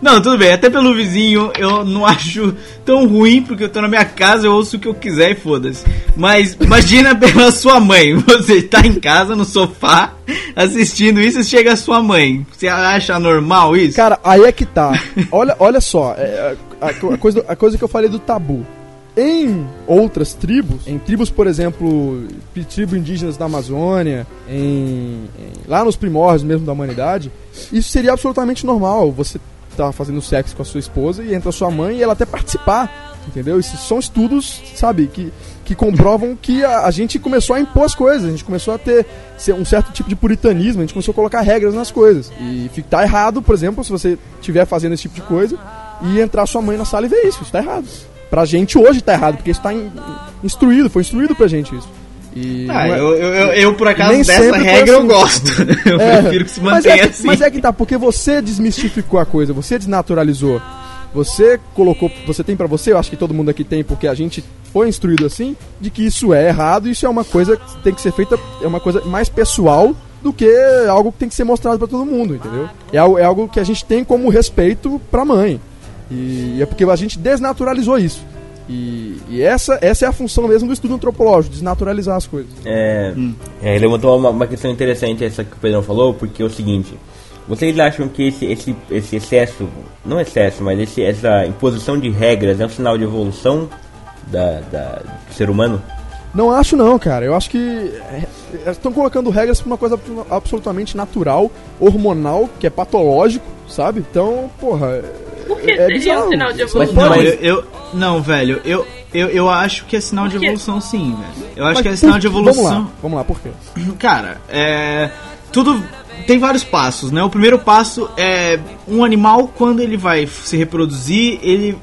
S1: não, tudo bem. Até pelo vizinho eu não acho tão ruim, porque eu tô na minha casa, eu ouço o que eu quiser e foda-se. Mas imagina pela sua mãe. Você tá em casa, no sofá, assistindo isso e chega a sua mãe. Você acha normal isso?
S2: Cara, aí é que tá. Olha, olha só, é, a, a coisa, a coisa que eu falei do tabu. Em outras tribos, em tribos, por exemplo, tribos indígenas da Amazônia, em, em- lá nos primórdios mesmo da humanidade, isso seria absolutamente normal. Você tá fazendo sexo com a sua esposa e entra sua mãe e ela até participar, entendeu? Isso são estudos, sabe, que, que comprovam que a, a gente começou a impor as coisas, a gente começou a ter um certo tipo de puritanismo, a gente começou a colocar regras nas coisas. E fi- tá errado, por exemplo, se você estiver fazendo esse tipo de coisa e entrar sua mãe na sala e ver isso, isso tá errado. Pra gente hoje tá errado, porque isso tá in- instruído, foi instruído pra gente isso. E
S1: Ah,
S2: é-
S1: eu, eu, eu, eu, por acaso,
S2: Nem
S1: dessa regra eu
S2: assim.
S1: gosto. Eu
S2: É,
S1: prefiro que se
S2: mas
S1: mantenha
S2: é que,
S1: assim.
S2: Mas é que tá, porque você desmistificou a coisa, você desnaturalizou. Você colocou, você tem pra você, eu acho que todo mundo aqui tem, porque a gente foi instruído assim, de que isso é errado, isso é uma coisa que tem que ser feita, é uma coisa mais pessoal do que algo que tem que ser mostrado pra todo mundo, entendeu? É é algo que a gente tem como respeito pra mãe. E é porque a gente desnaturalizou isso. E, e essa, essa é a função mesmo do estudo antropológico, desnaturalizar as coisas.
S3: É,
S1: Hum.
S3: é, levantou uma, uma questão interessante essa que o Pedrão falou, porque é o seguinte: vocês acham que esse, esse, esse excesso, não excesso, mas esse, essa imposição de regras é um sinal de evolução da, da- do ser humano?
S2: Não acho não, cara. Eu acho que estão colocando regras pra uma coisa absolutamente natural, hormonal, que é patológico, sabe? Então, porra,
S4: Por que
S2: é
S4: seria
S2: bizarro.
S4: um sinal de
S2: não
S4: evolução?
S1: Não,
S2: pode-
S1: eu, eu- não, velho, eu, eu, eu acho que é sinal de evolução sim, velho. Eu acho
S2: Mas
S1: que é sinal de evolução.
S2: Vamos lá, vamos lá, por quê?
S1: Cara, é. Tudo. Tem vários passos, né? O primeiro passo é um animal, quando ele vai se reproduzir, ele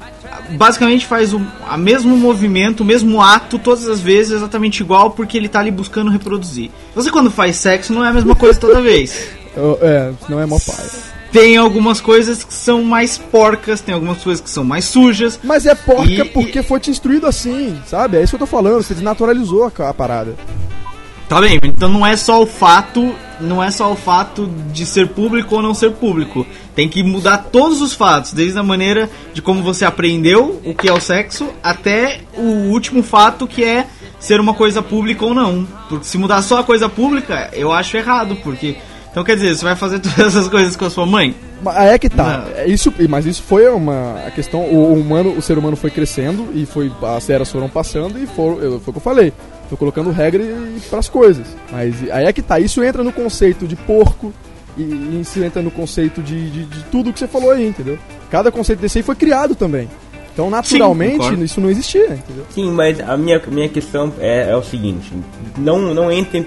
S1: basicamente faz o a mesmo movimento, o mesmo ato todas as vezes, exatamente igual, porque ele tá ali buscando reproduzir. Você quando faz sexo não é a mesma coisa toda vez.
S2: Eu- é, não é mó pai.
S1: Tem algumas coisas que são mais porcas, tem algumas coisas que são mais sujas.
S2: Mas é porca
S1: E-
S2: porque foi te instruído assim, sabe? É isso que eu tô falando, você desnaturalizou a parada.
S1: Tá bem, então não é só o fato, não é só o fato de ser público ou não ser público. Tem que mudar todos os fatos, desde a maneira de como você aprendeu o que é o sexo até o último fato que é ser uma coisa pública ou não. Porque se mudar só a coisa pública, eu acho errado, porque então quer dizer, você vai fazer todas essas coisas com a sua mãe?
S2: É que tá.
S1: Não.
S2: É Isso, mas isso foi uma a questão. O, o humano, o ser humano foi crescendo e foi as eras foram passando e for, eu- foi o que eu falei. Tô colocando regra para as coisas. Mas aí é que tá. Isso entra no conceito de porco e, e isso entra no conceito de, de, de tudo que você falou aí, entendeu? Cada conceito desse aí foi criado também. Então, naturalmente,
S1: concordo.
S2: isso não existia, entendeu?
S3: Sim, mas a minha, minha questão é, é o seguinte: não, não entrem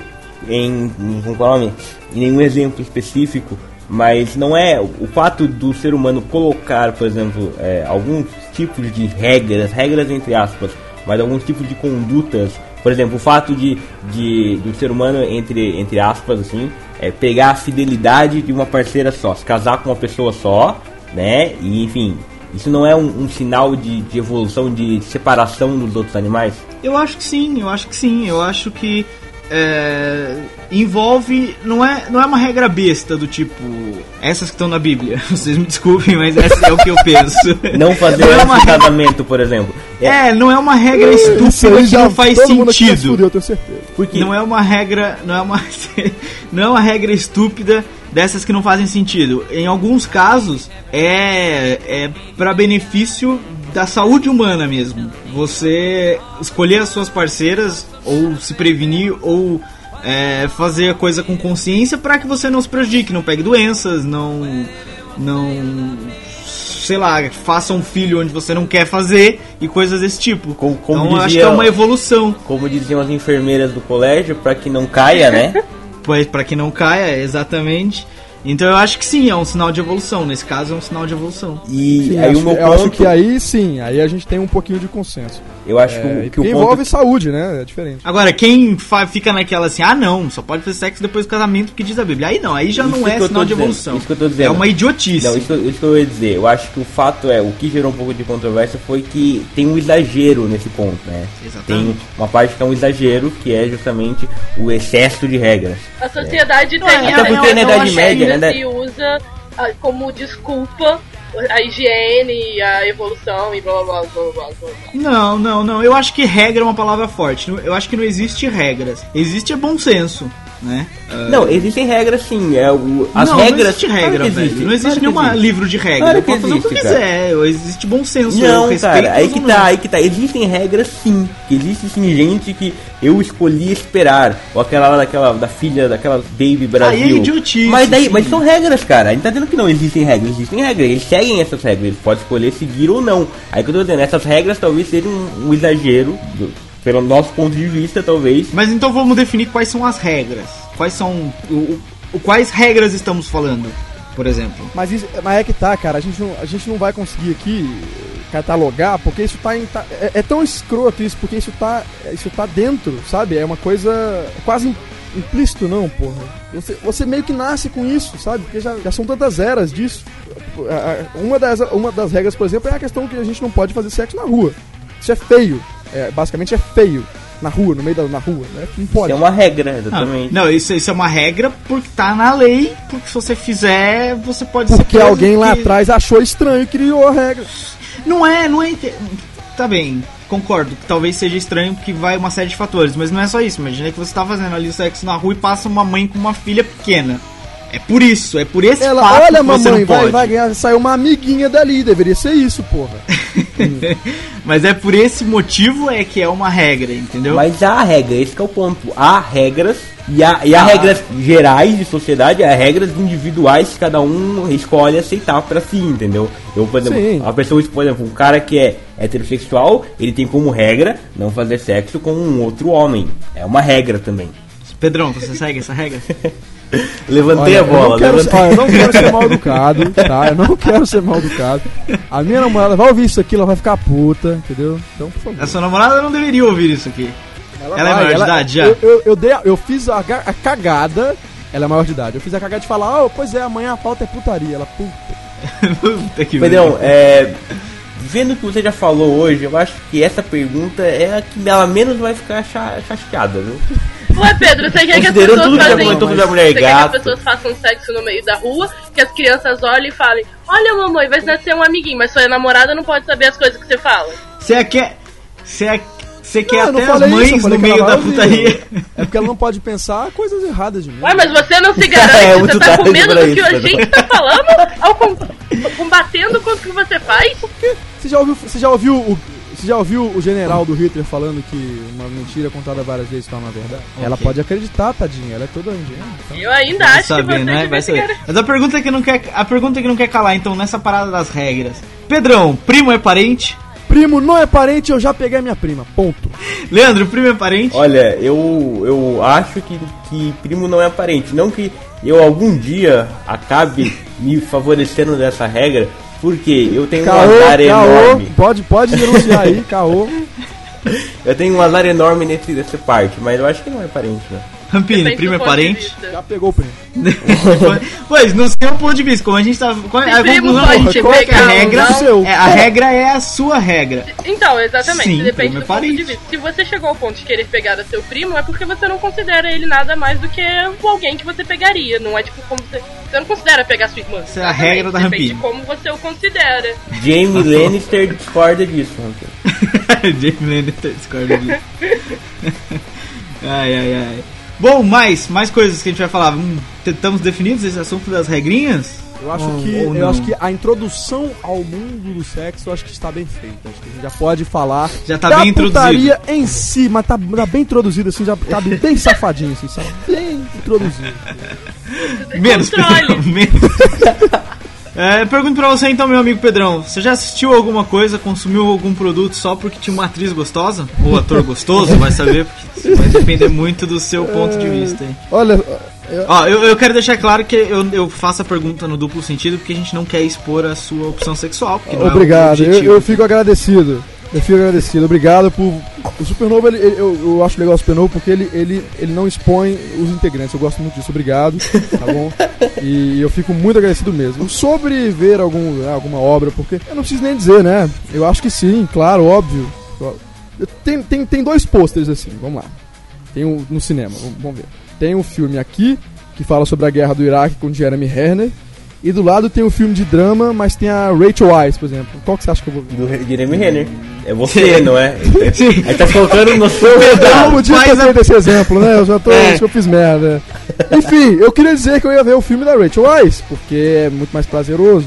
S3: em, em, nome? em nenhum exemplo específico, mas não é o fato do ser humano colocar, por exemplo, é, alguns tipos de regras, regras entre aspas, mas alguns tipos de condutas Por exemplo, o fato de, de do ser humano, entre, entre aspas, assim, é pegar a fidelidade de uma parceira só, se casar com uma pessoa só, né? E enfim, isso não é um, um sinal de, de evolução, de separação dos outros animais?
S1: Eu acho que sim, eu acho que sim. Eu acho que é, envolve. Não é, não é uma regra besta do tipo. Essas que estão na Bíblia. Vocês me desculpem, mas essa é o que eu penso.
S3: Não fazer
S1: Não é uma
S3: do
S1: regra-
S3: casamento, por exemplo.
S1: É, não é uma regra estúpida que não faz sentido.
S2: fudeu, eu tenho certeza.
S3: Porque
S1: Não é uma regra, não é uma, não é uma regra estúpida dessas que não fazem sentido. Em alguns casos é é para benefício da saúde humana mesmo. Você escolher as suas parceiras ou se prevenir ou é, fazer a coisa com consciência para que você não se prejudique, não pegue doenças, não não sei lá, faça um filho onde você não quer fazer e coisas desse tipo.
S3: Como- como
S1: então eu acho que
S3: dizia-
S1: é uma evolução.
S3: como diziam as enfermeiras do colégio, para que não caia, né?
S1: Pois, para que não caia, exatamente. Então eu acho que sim, é um sinal de evolução. Nesse caso é um sinal de evolução.
S3: E
S2: Sim,
S3: aí
S2: acho,
S3: o meu
S2: eu acho
S3: ponto,
S2: que aí sim, aí a gente tem um pouquinho de consenso.
S3: eu acho que,
S2: É,
S3: o-
S2: e
S3: que o
S2: porque
S3: ponto
S2: envolve saúde, né? É diferente.
S1: Agora, quem fa- fica naquela assim, ah não, só pode fazer sexo depois do casamento porque diz a Bíblia. Aí não, aí já
S3: Isso
S1: não
S3: que
S1: é sinal de
S3: dizendo,
S1: evolução.
S3: isso que eu tô dizendo.
S1: É uma idiotice.
S3: Não, isso, que eu- isso que eu ia dizer. Eu acho que o fato é, o que gerou um pouco de controvérsia foi que tem um exagero nesse ponto, né?
S1: Exatamente.
S3: Tem uma parte que é um exagero, que é justamente o excesso de regras.
S4: A sociedade tem
S1: é,
S4: a
S1: até porque
S4: a-
S1: na Idade
S4: que
S3: Média,
S4: ainda
S3: né,
S4: se usa ah, como desculpa a higiene, a evolução e blá blá blá blá blá. blá.
S1: Não, não, não. Eu acho que regra é uma palavra forte. Eu acho que não existe regras. Existe é bom senso, né? Ah,
S3: Não, existem regras sim. É, o, as
S1: não,
S3: regras.
S1: não existe regra,
S3: Claro
S1: velho.
S3: existe,
S1: Não existe
S3: claro
S1: nenhum
S3: existe.
S1: livro de regra.
S3: Claro
S1: Eu posso fazer o que
S3: existe,
S1: quiser. Existe bom senso.
S3: Não,
S1: respeito
S3: cara, aí que tá, aí que tá. Existem regras sim. Existe sim gente que eu escolhi esperar. Ou aquela lá daquela da filha daquela Baby Brasil.
S1: Aí é idiotice,
S3: Mas daí,
S1: sim.
S3: mas são regras, cara. A gente tá dizendo que não existem regras, existem regras. Eles seguem essas regras, eles podem escolher seguir ou não. Aí que eu tô dizendo, essas regras talvez sejam um, um exagero, do- pelo nosso ponto de vista, talvez.
S1: Mas então vamos definir quais são as regras. Quais são. O, o- quais regras estamos falando, por exemplo?
S2: Mas, isso- mas é que tá, cara, a gente não, a gente não vai conseguir aqui catalogar, porque isso tá, em, tá- é, é tão escroto isso, porque isso tá, isso tá dentro, sabe? É uma coisa quase im- implícito, não, porra. Você, você meio que nasce com isso, sabe? Porque já, já são tantas eras disso. Uma das, uma das regras, por exemplo, é a questão que a gente não pode fazer sexo na rua. Isso é feio. É, basicamente é feio. Na rua, no meio da na rua, né? Não pode.
S3: É uma regra,
S1: Não,
S3: exatamente.
S1: não isso, isso é uma regra porque tá na lei, porque se você fizer, você pode ser
S2: Porque alguém lá
S1: porque-
S2: atrás achou estranho e criou a regra.
S1: Não é, não é. Tá bem, concordo que talvez seja estranho porque vai uma série de fatores, mas não é só isso. Imagina que você tá fazendo ali o sexo na rua e passa uma mãe com uma filha pequena. É por isso, é por esse
S2: Ela,
S1: fato
S2: olha,
S1: que você
S2: mamãe,
S1: não
S2: vai,
S1: pode.
S2: vai ganhar, saiu uma amiguinha dali, deveria ser isso, porra.
S1: Mas é por esse motivo é que é uma regra, entendeu?
S3: Mas há regra, esse que é o ponto. Há regras e há, e há
S1: Ah.
S3: regras gerais de sociedade, há regras individuais que cada um escolhe aceitar pra si, entendeu? Eu, por exemplo,
S2: Sim.
S3: a pessoa, por exemplo, um cara que é heterossexual, ele tem como regra não fazer sexo com um outro homem. É uma regra também.
S1: Pedrão, você segue essa regra?
S3: Levantei
S2: Olha,
S3: a bola,
S2: eu não, quero,
S3: levantei.
S2: eu não quero ser mal educado, tá? Eu não quero ser mal educado. A minha namorada vai ouvir isso aqui, ela vai ficar puta, entendeu? Então, por favor.
S1: A sua namorada não deveria ouvir isso aqui. Ela, é
S2: vai,
S1: maior de idade já?
S2: Eu, eu, eu dei, a- eu fiz a, a cagada, ela é maior de idade. Eu fiz a cagada de falar, oh, pois é, amanhã a pauta é putaria. Ela, puta.
S1: Puta que
S3: Pedrão, é, vendo o que você já falou hoje, eu acho que essa pergunta é a que ela menos vai ficar cha- chateada, viu?
S4: Ué, Pedro, você quer que as pessoas
S3: tudo que já
S4: fazem... Você quer que as pessoas façam sexo no meio da rua, que as crianças olhem e falem Olha, mamãe, vai nascer um amiguinho, mas sua namorada não pode saber as coisas que você fala.
S1: Você quer. Você você quer
S2: Não,
S1: até as mães
S2: isso,
S1: no meio da putaria.
S2: É porque ela não pode pensar coisas erradas de mim.
S4: Ué, mas você não se garante,
S3: É,
S4: você tá com medo do que
S3: isso,
S4: a gente tá falando, ao com- combatendo contra o que você faz?
S2: Você já ouviu, você já ouviu o. Você já ouviu o general do Hitler falando que uma mentira contada várias vezes torna verdade? Ela pode acreditar, tadinha, ela é toda ingênua. então.
S4: Eu ainda acho
S1: saber,
S4: que você
S1: né? Vai saber. Mas a pergunta que não quer, a pergunta que não quer calar, então, nessa parada das regras. Pedrão, primo é parente?
S2: Primo não é parente, eu já peguei a minha prima. Ponto.
S1: Leandro, primo é parente?
S3: Olha, eu, eu acho que, que primo não é parente. Não que eu algum dia acabe me favorecendo dessa regra, porque eu tenho um
S2: Caô,
S3: azar
S2: caô,
S3: enorme.
S2: pode, pode denunciar aí, caô.
S3: Eu tenho um azar enorme nesse, nessa parte, mas eu acho que não é parente, né?
S1: Rampini, primo é
S4: ponto
S1: parente?
S2: Já pegou o primo.
S1: pois, no seu ponto de vista, como a gente tá. Qual é a
S4: primo
S1: conclusão? gente chegou é que a regra, é, a regra é a sua regra.
S4: Então, exatamente,
S1: Sim,
S4: depende
S1: primo é
S4: do ponto
S1: parente.
S4: de vista. Se você chegou ao ponto de querer pegar a seu primo, é porque você não considera ele nada mais do que alguém que você pegaria. Não é tipo como você. Você não considera pegar sua irmã.
S1: Essa é a regra da
S4: Depende de
S1: Rampini.
S4: como você o considera.
S3: Jamie Lannister discorda disso, Rampini.
S1: Jamie Lannister discorda disso. ai, ai, ai. Bom, mais, mais coisas que a gente vai falar. Hum, Estamos definidos esse assunto das regrinhas?
S2: Eu acho,
S1: Ou-
S2: que,
S1: ou
S2: eu acho que a introdução ao mundo do sexo eu acho que está bem feita. Acho que a gente já pode falar
S1: Já tá
S2: da
S1: bem introduzido.
S2: em si, mas tá, tá bem introduzido assim, já cabe bem safadinho assim, sabe? Bem introduzido.
S1: Menos, menos. É, pergunto pra você então, meu amigo Pedrão. Você já assistiu alguma coisa, consumiu algum produto só porque tinha uma atriz gostosa? Ou ator gostoso? Vai saber, porque vai depender muito do seu ponto de vista. Hein?
S2: Olha, eu-
S1: Ó, eu, eu quero deixar claro que eu, eu faço a pergunta no duplo sentido porque a gente não quer expor a sua opção sexual. Não
S2: obrigado,
S1: é
S2: eu, eu fico agradecido. Eu fico agradecido, obrigado por. O Supernova, ele, ele- eu, eu acho legal o Supernova porque ele, ele, ele não expõe os integrantes. Eu gosto muito disso, obrigado, tá bom? E eu fico muito agradecido mesmo. Sobre ver algum, né, alguma obra, porque eu não preciso nem dizer, né? Eu acho que sim, claro, óbvio. Tem, tem, tem dois pôsteres assim, vamos lá. Tem um no cinema, vamos ver. Tem um filme aqui que fala sobre a guerra do Iraque com Jeremy Renner. E do lado tem um filme de drama, mas tem a Rachel Weisz, por exemplo. Qual que você acha que eu vou ver?
S3: Do Jeremy Renner. É você, não é? Aí tá colocando no seu
S2: Eu
S3: lugar.
S2: podia ter feito esse exemplo, né? Eu já tô,
S1: É.
S2: acho que eu fiz merda. Enfim, eu queria dizer que eu ia ver o filme da Rachel Weisz, porque é muito mais prazeroso,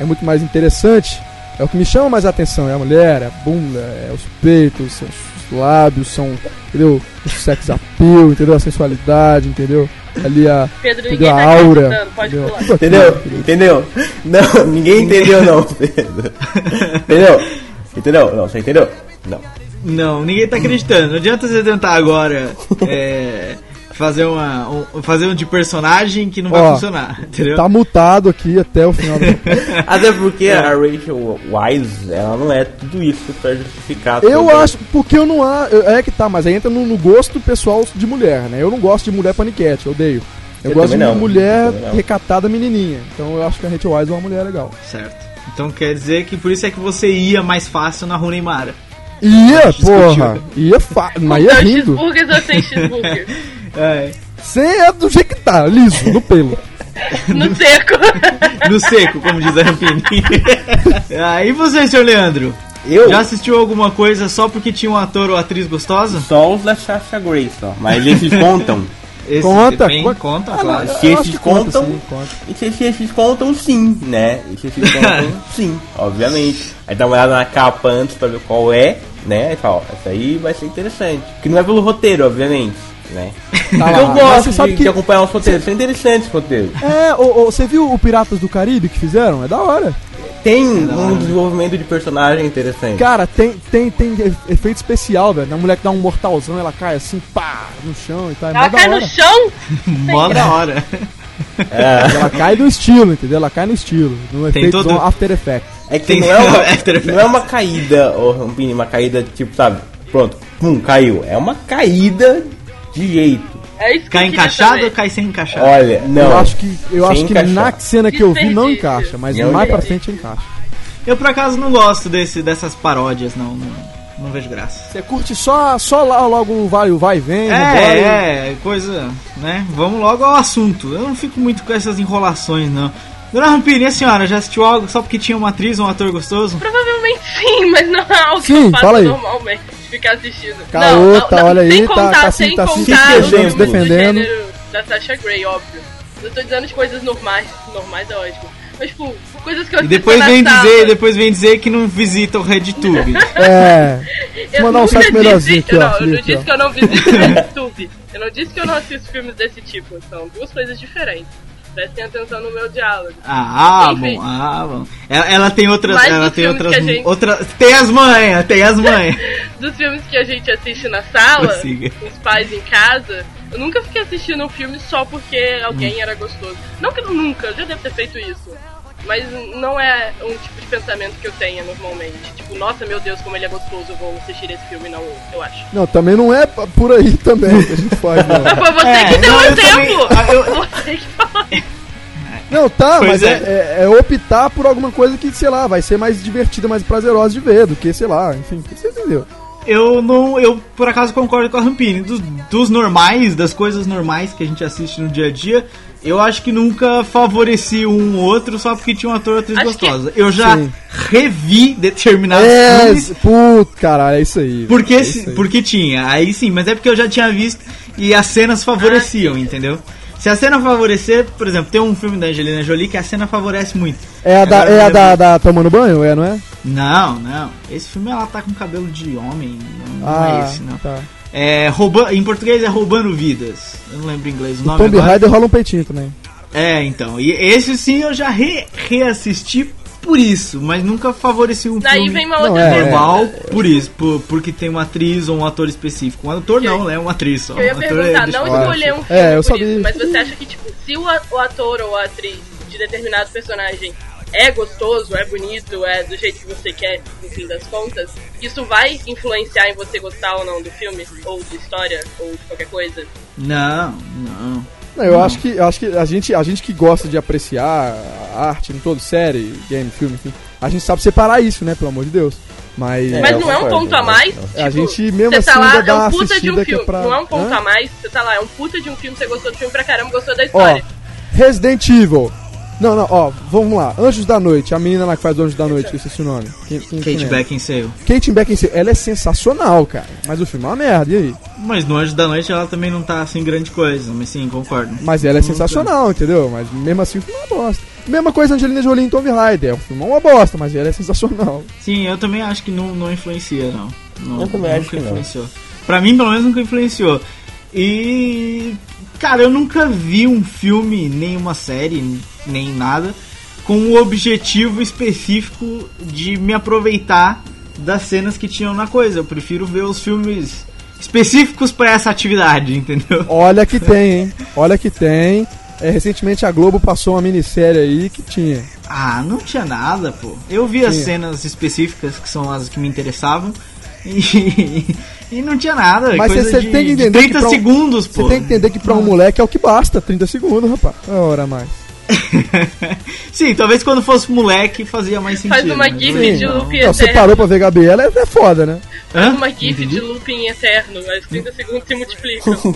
S2: é muito mais interessante. É o que me chama mais a atenção, é a mulher, é a bunda, é os peitos, são os lábios, são, entendeu? O sex appeal, entendeu? A sensualidade, entendeu? Ali a,
S4: Pedro,
S2: entendeu? a
S4: tá
S2: aura.
S4: acreditando, pode
S2: entendeu?
S4: pular.
S3: Entendeu? Entendeu? Não, ninguém entendeu não, Pedro. Entendeu? Entendeu? Não, você entendeu? Não.
S1: Não, ninguém tá acreditando. Não adianta você tentar agora é, fazer, uma, um, fazer um de personagem que não vai
S2: Ó,
S1: funcionar, entendeu?
S2: Tá mutado aqui até o final do
S3: Até porque a Rachel Wise, ela não é tudo isso pra justificar.
S2: Eu
S3: toda-
S2: acho, porque eu não há. É que tá, mas aí entra no, no gosto pessoal de mulher, né? Eu não gosto de mulher paniquete, eu odeio. Eu,
S3: Eu
S2: gosto de
S3: não,
S2: mulher recatada menininha. Então eu acho que a Rachel Wise é uma mulher legal.
S1: Certo. Então quer dizer que por isso é que você ia mais fácil na Runa Mara.
S2: Ia, porra! Ia fa... Mas ia
S4: Então,
S2: rindo.
S4: cheeseburgers ou sem cheeseburger?
S1: É,
S2: Você é do jeito que tá, liso, no pelo.
S4: No seco.
S1: no seco, como diz a Rampini. ah, e você, senhor Leandro?
S3: Eu?
S1: Já assistiu alguma coisa só porque tinha um ator ou atriz gostosa?
S3: Só os da Sasha Grace, ó. Mas esses contam.
S1: Esse
S2: Conta,
S1: depende,
S2: conta.
S1: conta,
S2: Ah,
S1: claro.
S3: Se esses
S2: conta,
S3: contam-
S2: sim, conta.
S3: E se se esses contam, sim, né? E se esses contam, sim, obviamente. Aí dá uma olhada na capa antes pra ver qual é, né? E fala, ó, essa aí vai ser interessante. Que não é pelo roteiro, obviamente, né?
S2: Tá
S3: eu gosto de,
S2: que-
S3: de acompanhar os roteiros, são interessantes os roteiros.
S2: É, ô, ô, você viu o Piratas do Caribe que fizeram? É da hora.
S3: Tem um desenvolvimento de personagem interessante.
S2: Cara, tem, tem, tem efeito especial, velho. A mulher que dá um mortalzão, ela cai assim, pá, no chão e tal. É mó
S4: Ela
S2: da
S4: cai
S2: hora.
S4: no chão?
S1: Mó da hora.
S3: É,
S2: Ela cai no estilo, entendeu? Ela cai no estilo. No
S1: Tem
S2: efeito
S1: todo-
S2: After Effects.
S3: é que
S1: Tem-
S3: não é, uma,
S1: After Effects.
S3: não é uma caída, ô Rampini, uma caída tipo, sabe? Pronto, pum, caiu. É uma caída de jeito.
S4: É isso que
S1: Cai encaixado ou cai sem encaixar?
S3: Olha, não.
S2: eu acho que, eu
S3: sem
S2: acho que na cena que eu vi não encaixa, mas
S3: Não
S2: mais pra frente encaixa.
S1: Eu por acaso não gosto desse, dessas paródias, não, não, não vejo graça.
S2: Você curte só, só lá logo o vai, o vai e vem, embora e-
S1: É, é, coisa, né? Vamos logo ao assunto. Eu não fico muito com essas enrolações, não. Dona Rampini, a senhora já assistiu algo só porque tinha uma atriz ou um ator gostoso?
S4: Provavelmente sim, mas não é algo que
S2: Sim,
S4: eu faço
S2: fala aí.
S4: normalmente. Ficar assistindo.
S2: Caô,
S4: não, não,
S2: tá,
S4: não,
S2: olha
S4: sem
S2: aí, tá-
S4: contar,
S2: tá
S4: sem
S2: se- tá se
S4: contar os
S3: defendendo,
S4: do gênero da Sasha Grey, óbvio. Eu tô dizendo as coisas normais, normais é ótimo. Mas, tipo, coisas que eu
S1: E depois vem dizer, depois vem dizer que não visita o RedTube.
S2: É.
S4: Eu
S2: mandar um site melhorzinho aqui, ó,
S4: Não, eu não disse
S2: ó.
S4: que eu não visito o YouTube. Eu não disse que eu não assisto filmes desse tipo. São duas coisas diferentes. Prestem atenção no meu diálogo.
S1: Ah, ah,
S4: Enfim.
S1: bom, ah, bom. Ela, ela tem outras, ela tem outras,
S4: gente-
S1: outras, tem as manhas, tem as manhas.
S4: Dos filmes que a gente assiste na sala, com os pais em casa, eu nunca fiquei assistindo um filme só porque alguém
S1: Hum.
S4: era gostoso. Não que eu nunca, eu já devo ter feito isso. Mas não é um tipo de pensamento que eu tenha normalmente. Tipo, nossa, meu Deus, como ele é gostoso, eu vou assistir esse filme, não, eu acho.
S2: Não, também não é por aí também que a gente faz, não.
S4: Foi você
S1: É,
S4: que deu o
S1: eu
S4: exemplo!
S1: também- eu-
S4: Você que falou.
S2: Não, tá,
S1: Pois
S2: mas
S1: é.
S2: é. é- é optar por alguma coisa que, sei lá, vai ser mais divertida, mais prazerosa de ver do que, sei lá, enfim, você entendeu.
S1: Eu não. Eu por acaso concordo com a Rampini. Dos, dos normais, das coisas normais que a gente assiste no dia a dia, eu acho que nunca favoreci um ou outro só porque tinha um ator ou atriz
S4: Acho que-
S1: gostosa. Eu já
S2: Sim.
S1: revi determinados
S2: É,
S1: filmes
S2: puto, caralho, é isso aí.
S1: porque,
S2: é isso aí.
S1: porque tinha. Aí sim, mas é porque eu já tinha visto e as cenas favoreciam, entendeu? Se a cena favorecer, por exemplo, tem um filme da Angelina Jolie que a cena favorece muito.
S2: É a, da,
S1: Agora
S2: é a da, da Tomando Banho, é, não é?
S1: Não, não. Esse filme ela tá com cabelo de homem. Não, não
S2: ah,
S1: é esse, não.
S2: tá.
S1: É, rouba, em português é roubando vidas. Eu não lembro em inglês o
S2: O
S1: nome
S2: Tomb. Raider rola um peitinho também.
S1: É, então. E esse sim eu já re, reassisti por isso, mas nunca favoreci um
S4: Daí
S1: filme
S4: vem uma
S2: Não,
S4: outra
S2: é,
S4: pergunta.
S1: normal por isso, por, porque tem uma atriz ou um ator específico. Um ator
S4: eu-
S1: não, né? Uma atriz só.
S4: Eu ia
S1: um ator
S4: perguntar,
S1: deixa
S4: não escolher um filme
S2: É, eu
S4: por
S2: sabia.
S4: isso, mas você acha que, tipo, se o ator ou a atriz de determinado personagem é gostoso, é bonito, é do jeito que você quer, no fim das contas, isso vai influenciar em você gostar ou não do filme, ou de história, ou de qualquer coisa?
S1: Não, não.
S2: Não, eu acho que, eu acho que a, gente, a gente que gosta de apreciar a arte em todo, série, game, filme, enfim, a gente sabe separar isso, né, pelo amor de Deus. Mas,
S3: É,
S4: Mas não é um ponto a mais? Tipo,
S2: A gente mesmo
S4: você
S2: assim
S4: tá lá,
S2: ainda dá
S4: é um puta de um
S2: que é
S4: filme,
S2: pra-
S4: não é um ponto
S2: Hã?
S4: a mais, você tá lá, é um puta de um filme, você gostou do filme pra caramba, gostou da
S2: ó,
S4: história.
S2: Resident Evil. Não, não, ó, vamos lá. Anjos da Noite, a menina lá que faz Anjos da Noite, que eu esqueci o nome. Quem, quem, quem
S1: Kate
S2: é?
S1: Beckinsale.
S2: Kate Beckinsale, ela é sensacional, cara. Mas o filme é uma merda, e aí?
S1: Mas no Anjo da Noite ela também não tá assim grande coisa, mas sim, concordo.
S2: Mas ela é sensacional, entendeu? Mas mesmo assim o filme é uma bosta. Mesma coisa Angelina Jolie em Tomb Raider. O filme é uma bosta, mas ela é sensacional.
S1: Sim, eu também acho que não, não influencia, não. não
S3: Eu também
S1: nunca
S3: acho que não.
S1: influenciou. Pra mim, pelo menos, nunca influenciou. E. Cara, eu nunca vi um filme, nem uma série, nem nada, com o objetivo específico de me aproveitar das cenas que tinham na coisa. Eu prefiro ver os filmes específicos pra essa atividade, entendeu?
S2: Olha que tem, hein? Olha que tem. É, recentemente a Globo passou uma minissérie aí que tinha.
S1: Ah, não tinha nada, pô. Eu vi as
S2: Tinha.
S1: cenas específicas que são as que me interessavam. E, e não tinha nada.
S2: Mas você tem que
S1: de
S2: entender
S1: 30
S2: que um-
S1: segundos,
S2: Você
S1: pô.
S2: tem que entender que pra um moleque é o que basta, 30 segundos, rapaz. Uma hora a mais.
S1: Sim, talvez quando fosse moleque fazia mais sentido.
S4: Faz uma
S1: mas
S4: gif
S1: hoje
S4: de
S1: não.
S4: loop
S2: Não, você
S4: eterno.
S2: parou pra ver Gabriela, é, foda, né?
S1: Hã?
S4: Uma gif de looping eterno, mas 30 segundos se multiplicam.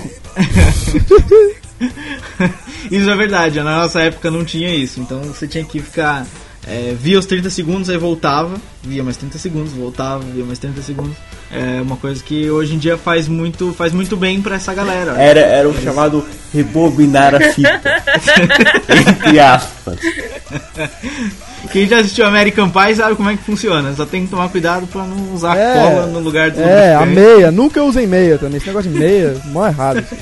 S1: Isso é verdade, na nossa época não tinha isso. Então você tinha que ficar. É, via os 30 segundos, aí voltava, via mais 30 segundos, voltava, via mais 30 segundos. É uma coisa que hoje em dia faz muito, faz muito bem pra essa galera.
S3: Era, era o chamado rebobinar a fita. Entre aspas.
S1: Quem já assistiu American Pie sabe como é que funciona. Só tem que tomar cuidado pra não usar
S2: É,
S1: cola no lugar do
S2: É, a meia. Nunca usem meia também. Esse negócio de meia, mó errado.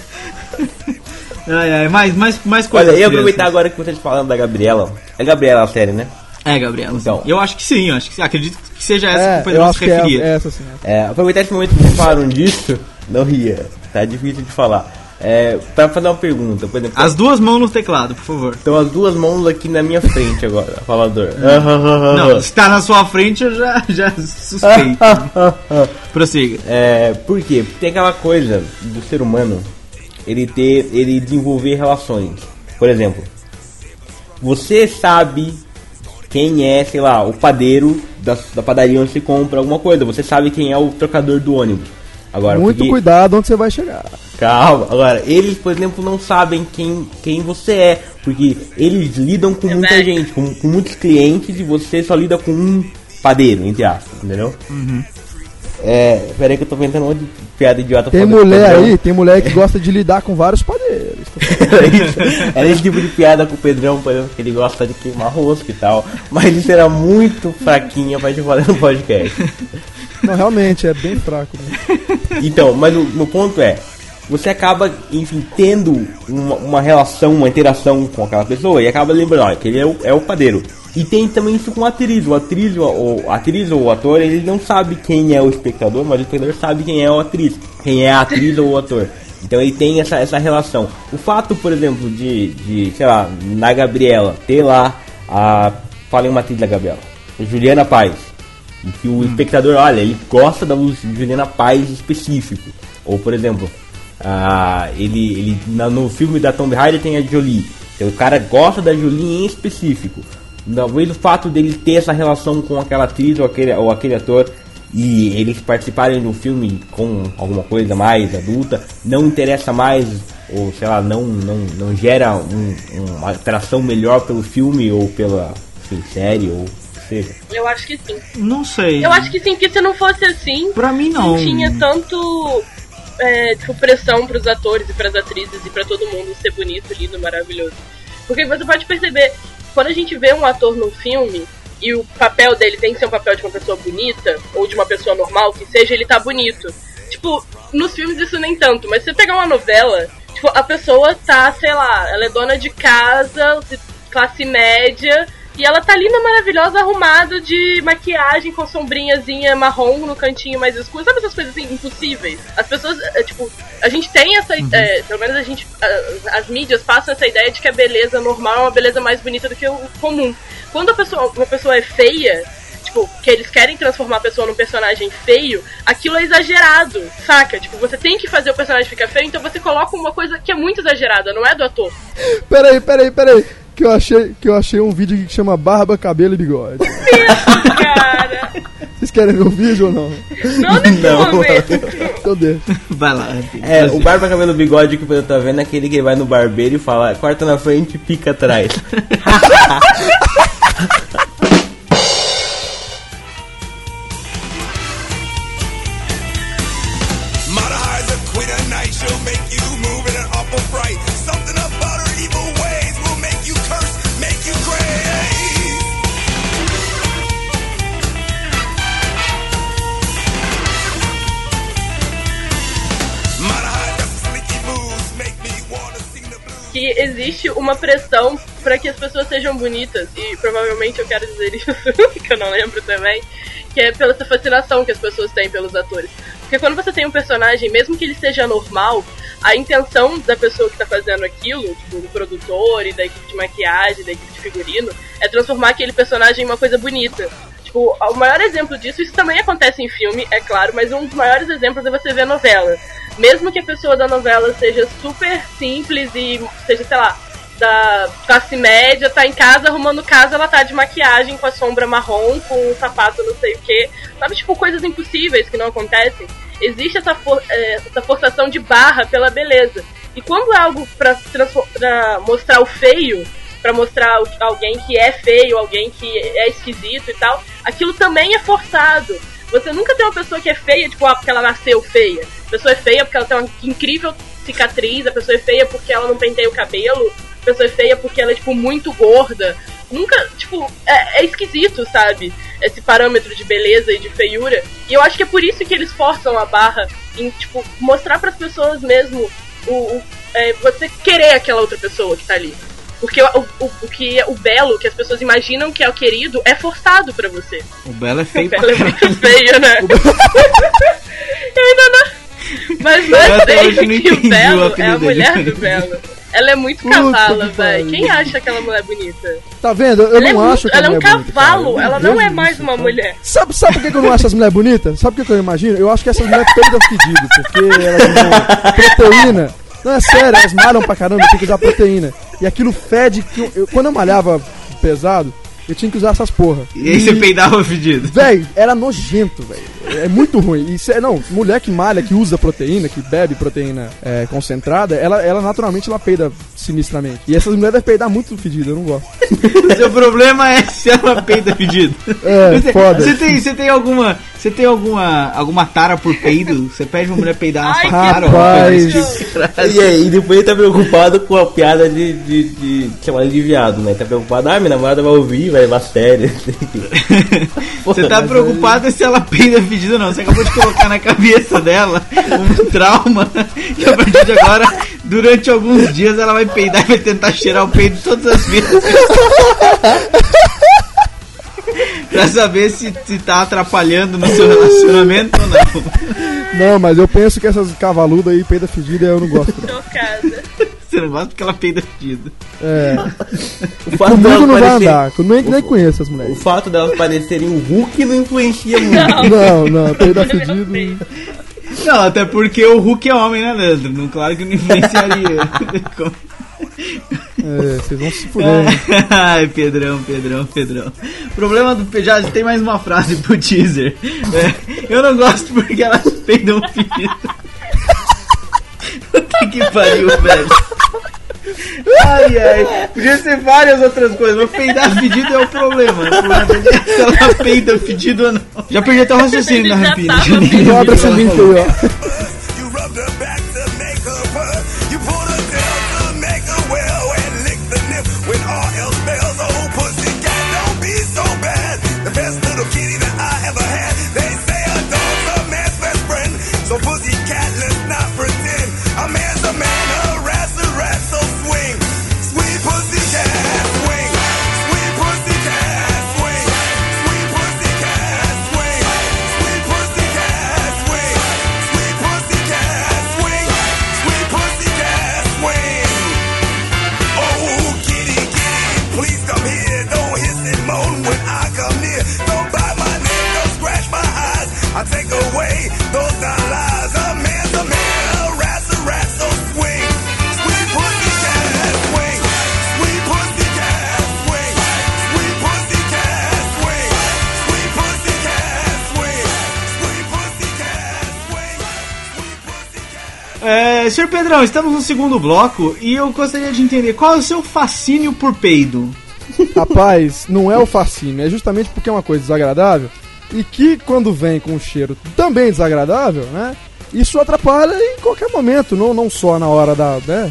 S1: Ai, ai, mais, mais, mais
S3: Olha,
S1: coisas.
S3: eu aproveitar agora que vocês falando da Gabriela. É Gabriela a série, né?
S1: É, Gabriela.
S3: Então.
S1: Eu acho que sim, eu acho que sim. Acredito que seja essa
S2: É,
S1: que o
S2: acho
S1: se
S2: que é,
S1: referia.
S2: é essa sim.
S3: É, aproveitar esse momento que falaram disso, não ria. Tá difícil de falar. É, pra fazer uma pergunta, por exemplo.
S1: As duas mãos no teclado, por favor.
S3: Estão as duas mãos aqui na minha frente agora, falador.
S1: Não, se tá na sua frente eu já, já suspeito. Prossiga.
S3: É, por quê? Porque tem aquela coisa do ser humano, ele ter, ele desenvolver relações. Por exemplo, você sabe quem é, sei lá, o padeiro da, da padaria onde se compra alguma coisa. Você sabe quem é o trocador do ônibus. Agora,
S2: Muito
S3: porque-
S2: cuidado onde você vai chegar.
S3: Calma, agora, eles, por exemplo, não sabem quem, quem você é, porque eles lidam com muita gente, com, com muitos clientes e você só lida com um padeiro, entre aspas, entendeu? É, peraí que eu tô inventando um monte de piada idiota
S2: Tem mulher
S3: Pedrão.
S2: aí, tem mulher que gosta de lidar com vários padeiros.
S3: Era esse tipo de piada com o Pedrão, por exemplo, que ele gosta de queimar rosca e tal, mas isso era muito fraquinha pra gente falar no podcast.
S2: Não, realmente, é bem fraco. Né?
S3: Então, mas o meu ponto é, você acaba, enfim, tendo uma, uma relação, uma interação com aquela pessoa e acaba lembrando, olha, que ele é o, é o padeiro. E tem também isso com a atriz. O atriz, ou, a atriz ou o ator, ele não sabe quem é o espectador, mas o espectador sabe quem é o atriz, quem é a atriz ou o ator. Então ele tem essa, essa relação. O fato, por exemplo, de, de, sei lá, na Gabriela ter lá a fala em uma atriz da Gabriela. Juliana Paz. E que
S1: Hum.
S3: o espectador, olha, ele gosta da luz de Juliana Paz específico. Ou, por exemplo, ah, ele, ele na- no filme da Tomb Raider tem a Jolie. Então, o cara gosta da Jolie em específico. Talvez o fato dele ter essa relação com aquela atriz ou aquele, ou aquele ator e eles participarem de um filme com alguma coisa mais adulta não interessa mais ou sei lá não não, não gera um- uma atração melhor pelo filme ou pela sei, série ou seja
S4: Eu acho que sim.
S1: Não sei.
S4: Eu acho que sim, porque se não fosse assim,
S1: Pra mim não.
S4: tinha tanto é, tipo, pressão pros atores e pras atrizes e pra todo mundo ser bonito, lindo, maravilhoso. Porque você pode perceber, quando a gente vê um ator num filme e o papel dele tem que ser um papel de uma pessoa bonita, ou de uma pessoa normal, que seja, ele tá bonito. Tipo, nos filmes isso nem tanto, mas se você pegar uma novela, tipo, a pessoa tá, sei lá, ela é dona de casa, classe média, e ela tá linda, maravilhosa, arrumada de maquiagem com sombrinhazinha marrom no cantinho mais escuro. Sabe essas coisas assim, impossíveis? As pessoas, é, tipo, a gente tem essa é, pelo menos a gente, a- as mídias passam essa ideia de que a beleza normal é uma beleza mais bonita do que o comum. Quando a pessoa, uma pessoa é feia, tipo, que eles querem transformar a pessoa num personagem feio, aquilo é exagerado, saca? Tipo, você tem que fazer o personagem ficar feio, então você coloca uma coisa que é muito exagerada, não é do ator.
S2: Peraí, peraí, peraí. Que eu achei, que eu achei um vídeo aqui que chama Barba, Cabelo e Bigode.
S4: Cara,
S2: Vocês querem ver o vídeo ou não?
S4: não
S3: Não.
S4: momento.
S2: Então deixa.
S1: Vai lá.
S3: É o barba cabelo bigode que você tá vendo é aquele que vai no barbeiro e fala corta na frente e pica atrás
S4: uma pressão para que as pessoas sejam bonitas. E provavelmente eu quero dizer isso que eu não lembro também que é pela essa fascinação que as pessoas têm pelos atores. Porque quando você tem um personagem mesmo que ele seja normal a intenção da pessoa que está fazendo aquilo tipo do produtor e da equipe de maquiagem da equipe de figurino é transformar aquele personagem em uma coisa bonita. Tipo, o maior exemplo disso, isso também acontece em filme, é claro, mas um dos maiores exemplos é você ver novela. Mesmo que a pessoa da novela seja super simples e seja, sei lá, da classe média, tá em casa arrumando casa, ela tá de maquiagem com a sombra marrom, com um sapato não sei o que. Sabe, tipo, coisas impossíveis que não acontecem. Existe essa, for é, essa forçação de barra pela beleza. E quando é algo pra, pra mostrar o feio, pra mostrar o- alguém que é feio, alguém que é esquisito e tal, aquilo também é forçado. Você nunca tem uma pessoa que é feia, tipo, ah, porque ela nasceu feia. A pessoa é feia porque ela tem uma incrível cicatriz, a pessoa é feia porque ela não penteia o cabelo, pessoa é feia porque ela é, tipo, muito gorda. Nunca, tipo, é, é esquisito, sabe? Esse parâmetro de beleza e de feiura. E eu acho que é por isso que eles forçam a barra em, tipo, mostrar pras pessoas mesmo o, o- é, você querer aquela outra pessoa que tá ali. Porque o, o, o que é o belo, que as pessoas imaginam que é o querido, é forçado pra você.
S1: O Belo é feio
S4: O belo é muito feio, né? Eu ainda não. Mas não é feio que o Belo é a mulher do Belo. Ela é muito
S2: Puta
S4: cavala,
S2: que
S4: velho. Quem acha aquela mulher bonita?
S2: Tá vendo? Eu
S4: ela é
S2: não
S4: muito-
S2: acho que a
S4: ela é um
S2: é bonita,
S4: cavalo,
S2: Eu
S4: ela não é mais
S2: isso,
S4: uma
S2: cara.
S4: mulher.
S2: Sabe, sabe por que que eu não acho as mulheres bonitas? Sabe por que que eu imagino? Eu acho que essas mulheres peidam fedido, porque elas usam proteína. Não, é sério, elas malham pra caramba, tem que usar proteína. E aquilo fede. Que eu- eu- quando eu malhava pesado, eu tinha que usar essas porra.
S1: E aí você peidava fedido.
S2: Véi, era nojento, velho. É muito ruim. Isso é, não, mulher que malha, que usa proteína, que bebe proteína é, concentrada, ela, ela naturalmente ela peida sinistramente. E essas mulheres devem peidar muito fedido, eu não gosto.
S1: O seu problema é se ela peida fedido.
S2: É,
S1: Você,
S2: foda.
S1: você tem, você tem alguma. Você tem alguma. alguma tara por peido? Você pede uma mulher peidar na
S4: Ai,
S1: sua cara?
S2: Rapaz.
S1: tipo?
S3: E aí, depois ele tá preocupado com a piada de, de, de chamar ele de viado, né? Tá preocupado, ah, minha namorada vai ouvir, vai levar a sério.
S1: Você tá preocupado se ela peida fedido ou não. Você acabou de colocar na cabeça dela um trauma. E a partir de agora, durante alguns dias, ela vai peidar e vai tentar cheirar o peido todas as vezes. pra saber se, se tá atrapalhando no seu relacionamento ou não.
S2: Não, mas eu penso que essas cavaludas aí, peida fedida, eu não gosto. não.
S1: Você não gosta porque ela peida fedido.
S2: É.
S3: O fato
S2: Comigo não vai
S3: parecer-
S2: andar. Eu nem, nem conheço as
S3: O
S2: mulheres.
S3: fato delas parecerem o Hulk não influencia muito.
S2: Não, não, peidar fedido.
S1: Não, até porque o Hulk é homem, né, Leandro? Não, claro que não influenciaria.
S2: É, vocês vão se fuder.
S1: Ai, Pedrão, Pedrão, Pedrão. O problema do já tem mais uma frase pro teaser. É, eu não gosto porque elas peidam fedido. Que pariu, velho. Ai, ai. Podia ser várias outras coisas, mas peidar fedido é o problema. Se ela peida fedido ou não. Já perdi até o raciocínio
S4: já
S1: Rampina.
S4: tava
S1: já nem Pedrão, estamos no segundo bloco e eu gostaria de entender qual é o seu fascínio por peido.
S2: Rapaz, não é o fascínio, é justamente porque é uma coisa desagradável e que quando vem com um cheiro também desagradável, né? Isso atrapalha em qualquer momento, não, não só na hora da. Né,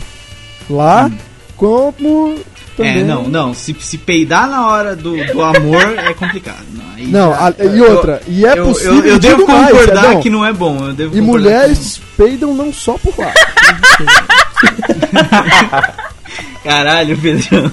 S2: lá, como também.
S1: É, não, não. Se, se peidar na hora do, do amor é complicado. Não, aí
S2: Não,
S1: já-
S2: a- e outra, e é
S1: eu,
S2: possível.
S1: Eu, eu
S2: e
S1: devo
S2: mais,
S1: concordar que não é bom. Eu devo
S2: E mulheres peidam não só por lá.
S1: Caralho, Pedrão.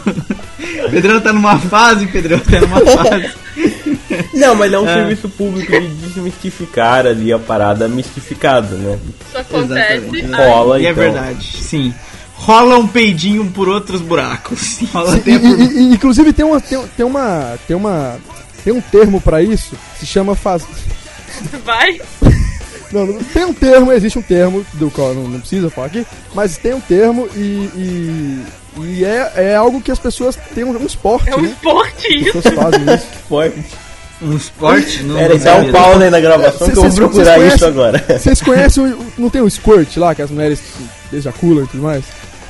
S1: Pedrão tá numa fase, Pedrão tá numa fase.
S3: Não, mas é um
S1: É.
S3: serviço público de desmistificar ali a parada mistificada, né?
S4: Isso acontece.
S1: Exatamente.
S3: Rola,
S1: E é
S3: então.
S1: verdade, sim. Rola um peidinho por outros buracos. Rola
S2: E,
S1: por...
S2: e- e- inclusive tem uma, tem, tem uma. Tem uma. Tem um termo pra isso, se chama faz.
S4: Vai.
S2: Não, não- tem um termo, existe um termo, do qual não, não precisa falar aqui, mas tem um termo e. e, e é, é algo que as pessoas têm um, um esporte,
S4: É um
S2: né?
S4: esporte
S2: As
S4: isso.
S2: pessoas fazem isso.
S3: Forte.
S1: Um esporte? Não,
S3: Pera
S1: não
S3: dá um aí na gravação
S2: Cê-
S3: que eu vou
S2: cês-
S3: procurar
S2: cês
S3: isso agora.
S2: Vocês conhecem Não tem o squirt lá, que as mulheres ejaculam e tudo mais?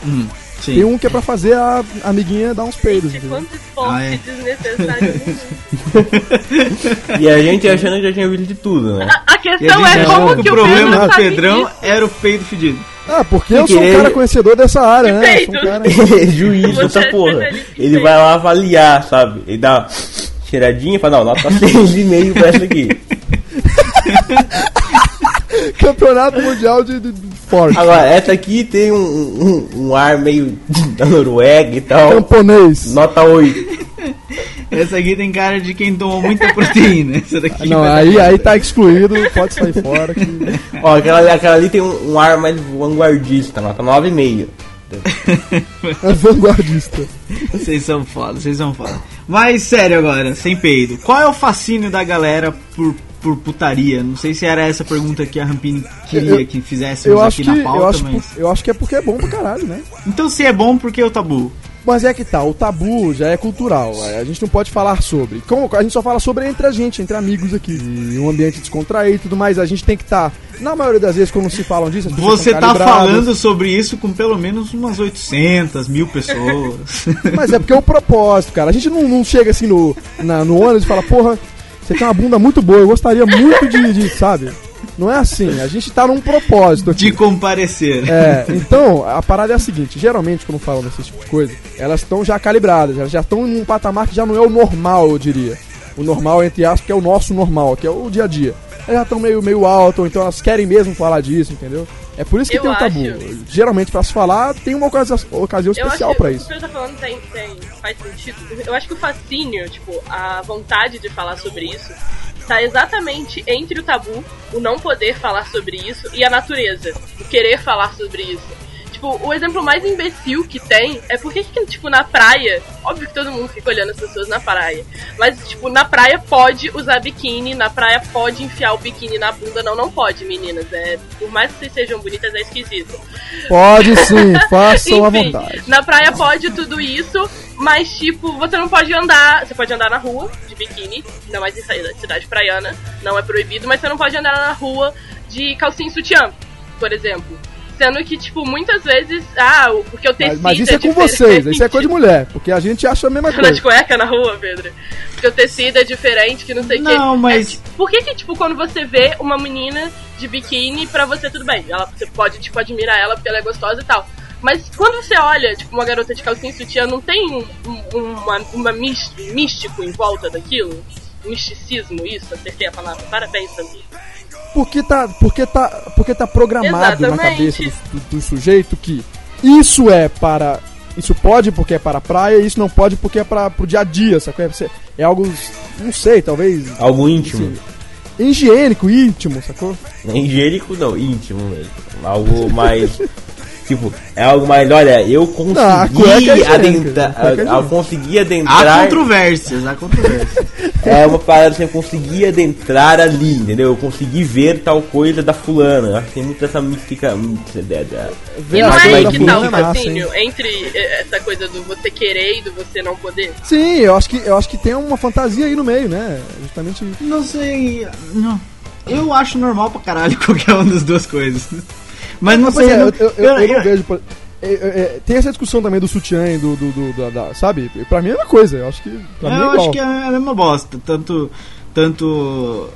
S1: Hum, sim.
S2: Tem um que é pra fazer a amiguinha dar uns peidos,
S4: Gente,
S2: entendeu?
S4: quanto esporte
S1: Ah, é.
S4: desnecessário.
S3: E a gente achando que já tinha visto de tudo, né?
S4: A
S1: a
S4: questão
S1: gente
S4: é como
S1: que o
S4: o
S1: problema do Pedrão
S4: disso.
S1: era o peido fedido.
S2: Ah, porque eu sou um cara conhecedor dessa área, né? Eu sou um cara...
S3: Juiz
S4: Você
S3: dessa
S4: é
S3: porra. Ele vai lá avaliar, sabe? Ele dá uma cheiradinha e fala, não, nota 6,5 pra essa aqui.
S2: Campeonato Mundial de, de, de Forte.
S3: Agora, essa aqui tem um, um, um ar meio da Noruega e tal.
S2: Camponês.
S3: Nota 8.
S1: Essa aqui tem cara de quem tomou muita proteína. Essa daqui
S2: Não,
S1: vai dar
S2: aí, aí tá excluído, pode sair fora. Que...
S3: Ó, aquela, ali- aquela ali tem um, um ar mais vanguardista, nota 9,5.
S2: É vanguardista.
S1: Vocês são foda, vocês são foda. Mas sério agora, sem peido. Qual é o fascínio da galera por, por putaria? Não sei se era essa pergunta que a Rampini queria
S2: Eu-
S1: que fizéssemos
S2: acho
S1: aqui
S2: que,
S1: na pauta,
S2: eu, acho,
S1: mas.
S2: eu acho que é porque é bom pra caralho, né?
S1: Então se é bom, por que o tabu?
S2: Mas é que tá, o tabu já é cultural. A gente não pode falar sobre. Como a gente só fala sobre entre a gente, entre amigos aqui. E um ambiente descontraído e tudo mais. A gente tem que estar. na maioria das vezes, quando se falam disso, as
S1: Você tá falando sobre isso com pelo menos umas 800 mil pessoas.
S2: Mas é porque é o propósito, cara. A gente não, não chega assim no, na- no ônibus e fala, porra, você tem uma bunda muito boa, eu gostaria muito de, de, sabe? Não é assim, a gente tá num propósito aqui.
S1: de comparecer.
S2: É, então, a parada é a seguinte, geralmente quando falam desse tipo de coisa, elas estão já calibradas, elas já estão em um patamar que já não é o normal, eu diria. O normal, entre aspas, que é o nosso normal, que é o dia a dia. Elas já estão meio, meio alto, então elas querem mesmo falar disso, entendeu? É por isso que
S4: Eu
S2: tem o tabu.
S4: acho-
S2: Geralmente, pra se falar, tem uma ocasião, ocasião
S4: Eu
S2: especial
S4: acho
S2: pra
S4: que
S2: isso.
S4: O que você tá falando tem, tem, faz sentido. Eu acho que o fascínio, tipo, a vontade de falar sobre isso, tá exatamente entre o tabu, o não poder falar sobre isso, e a natureza, o querer falar sobre isso. Tipo, o exemplo mais imbecil que tem é porque que, tipo, na praia, óbvio que todo mundo fica olhando as pessoas na praia, mas, tipo, na praia pode usar biquíni, na praia pode enfiar o biquíni na bunda, não, não pode, meninas. É, por mais que vocês sejam bonitas, é esquisito.
S2: Pode sim, façam à
S4: Enfim,
S2: vontade.
S4: Na praia pode tudo isso, mas tipo, você não pode andar. Você pode andar na rua de biquíni, ainda mais em cidade praiana, não é proibido, mas você não pode andar na rua de calcinha e sutiã, por exemplo. Sendo que, tipo, muitas vezes. Ah, o- porque eu tecido
S2: Mas, mas isso é com
S4: diferente.
S2: vocês, isso é coisa de mulher, porque a gente acha a mesma
S4: Anda de
S2: coisa.
S4: cueca na rua, Pedro. Porque o tecido é diferente, que não sei o quê.
S1: Não, mas-
S4: É, tipo, por que que, tipo, quando você vê uma menina de biquíni, pra você tudo bem? Ela, você pode, tipo, admirar ela porque ela é gostosa e tal. Mas quando você olha, tipo, uma garota de calcinha e sutiã, não tem um, um, uma, uma místico em volta daquilo? Misticismo, isso? Acertei a palavra. Parabéns, Samir.
S2: Porque tá, porque tá, porque tá programado na
S4: Exatamente.
S2: cabeça do, do- do sujeito que isso é para. Isso pode porque é para a praia, e isso não pode porque é para pro dia a dia, sacou? É, é algo, não sei, talvez
S3: Algo íntimo.
S2: higiênico, íntimo, sacou?
S3: Higiênico não, íntimo mesmo. Algo mais. tipo, é algo mais. Olha, eu consegui
S2: a cueca é higiênica,
S3: adentrar.
S2: a cueca é
S3: Eu
S2: higiênica.
S3: consegui
S1: Há
S3: adentrar.
S1: controvérsias, há controvérsias.
S3: É uma parada assim, eu consegui adentrar ali, entendeu? Eu consegui ver tal coisa da fulana. Eu acho que tem muito essa mística. mística da- da-
S4: E não
S2: a
S4: é que tá
S2: é
S4: fascínio entre essa coisa do você querer e do você não poder?
S2: Sim, eu acho que eu acho que tem uma fantasia aí no meio, né? Justamente
S1: Não sei. Não. Eu acho normal pra caralho qualquer uma das duas coisas. Mas não sei.
S2: é,
S1: não-
S2: eu, eu- eu- eu não vejo. por- é, é, é, tem essa discussão também do sutiã e do. do, do- da, da- sabe? Pra mim é a mesma coisa. Eu acho que. Pra mim é
S1: eu
S2: igual.
S1: acho que é a mesma bosta. Tanto. Tanto.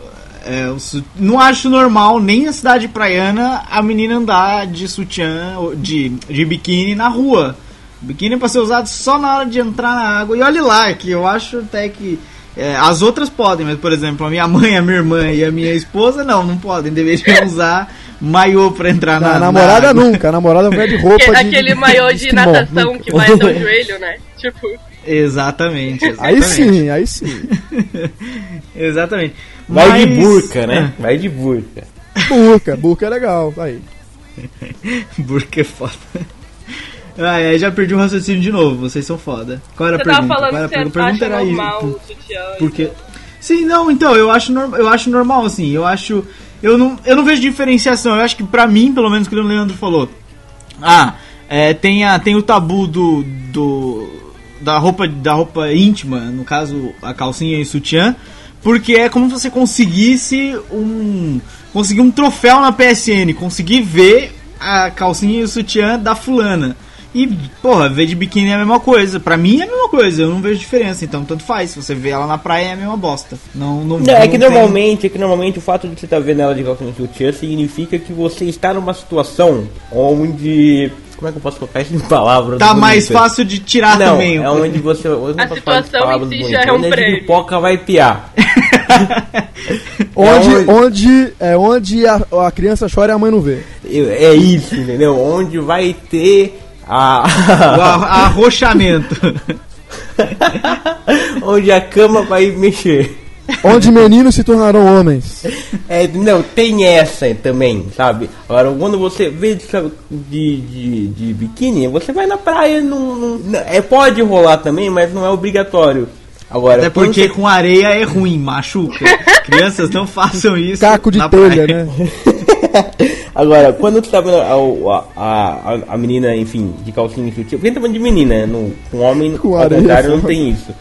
S1: é, su- não acho normal nem na cidade praiana a menina andar de sutiã, de, de biquíni na rua. Biquíni é pra ser usado só na hora de entrar na água. E olhe lá, que eu acho até que. é, as outras podem, mas por exemplo, a minha mãe, a minha irmã e a minha esposa não, não podem. Deveriam usar maiô pra entrar na,
S2: A
S1: na
S2: namorada
S1: água.
S2: nunca, a namorada vai de roupa.
S4: Que-
S2: de-
S4: aquele maiô de
S2: esquimó,
S4: natação
S2: nunca.
S4: que vai até o joelho, né? Tipo,
S1: Exatamente, exatamente.
S2: Aí sim, aí sim.
S1: Exatamente.
S3: Vai de
S1: Mas-
S3: burca, né? Vai de burca.
S2: Burca, burca é legal. Aí.
S1: Burca é foda. Ah, é, já perdi o raciocínio de novo, vocês são foda. Qual era
S4: você
S1: a
S4: tava
S1: pergunta?
S4: falando
S1: Qual era a pergunta? A pergunta
S4: acha
S1: era aí.
S4: normal
S1: por- Porque. Sim, não, então, eu acho, norm- eu acho normal, assim, eu acho. Eu não, eu não vejo diferenciação, eu acho que pra mim, pelo menos que o Leandro falou. Ah, é, tem, a, tem o tabu do. do da roupa, da roupa íntima, no caso a calcinha e o sutiã, porque é como se você conseguisse um. conseguir um troféu na PSN, conseguir ver a calcinha e o sutiã da fulana. E, porra, ver de biquíni é a mesma coisa. Pra mim é a mesma coisa, eu não vejo diferença, então tanto faz. Se você vê ela na praia é a mesma bosta. Não, não,
S3: Não, é que
S1: não tem-
S3: normalmente, é que normalmente o fato de você estar vendo ela de calcinha sutiã significa que você está numa situação onde. Como é que eu posso colocar isso em palavras?
S1: Tá mais
S3: bonitas?
S1: fácil de tirar
S3: Não,
S1: também.
S3: é onde você. eu não
S4: A
S3: posso falar de
S4: situação em si já é um
S3: onde a
S4: prêmio.
S3: pipoca vai piar.
S2: Onde,
S3: onde-
S2: onde, é onde a, a criança chora e a mãe não vê.
S3: É isso, entendeu? Onde vai ter a.
S1: a- arrochamento.
S3: onde a cama vai mexer.
S2: Onde meninos se tornarão homens.
S3: É, não, tem essa também, sabe? Agora, quando você vê de, de, de, de biquíni, você vai na praia, não, não- não- é, pode rolar também, mas não é obrigatório. Agora,
S1: Até porque
S3: você-
S1: com areia é ruim, machuca. Crianças não façam isso.
S2: Caco de
S1: na
S2: telha,
S1: praia.
S2: né?
S3: Agora, quando você tá vendo a, a, a, a menina, enfim, de calcinha e sutiã, porque tá falando de menina, né? No, com homem,
S2: Com
S3: ao
S2: areia,
S3: contrário, não tem isso.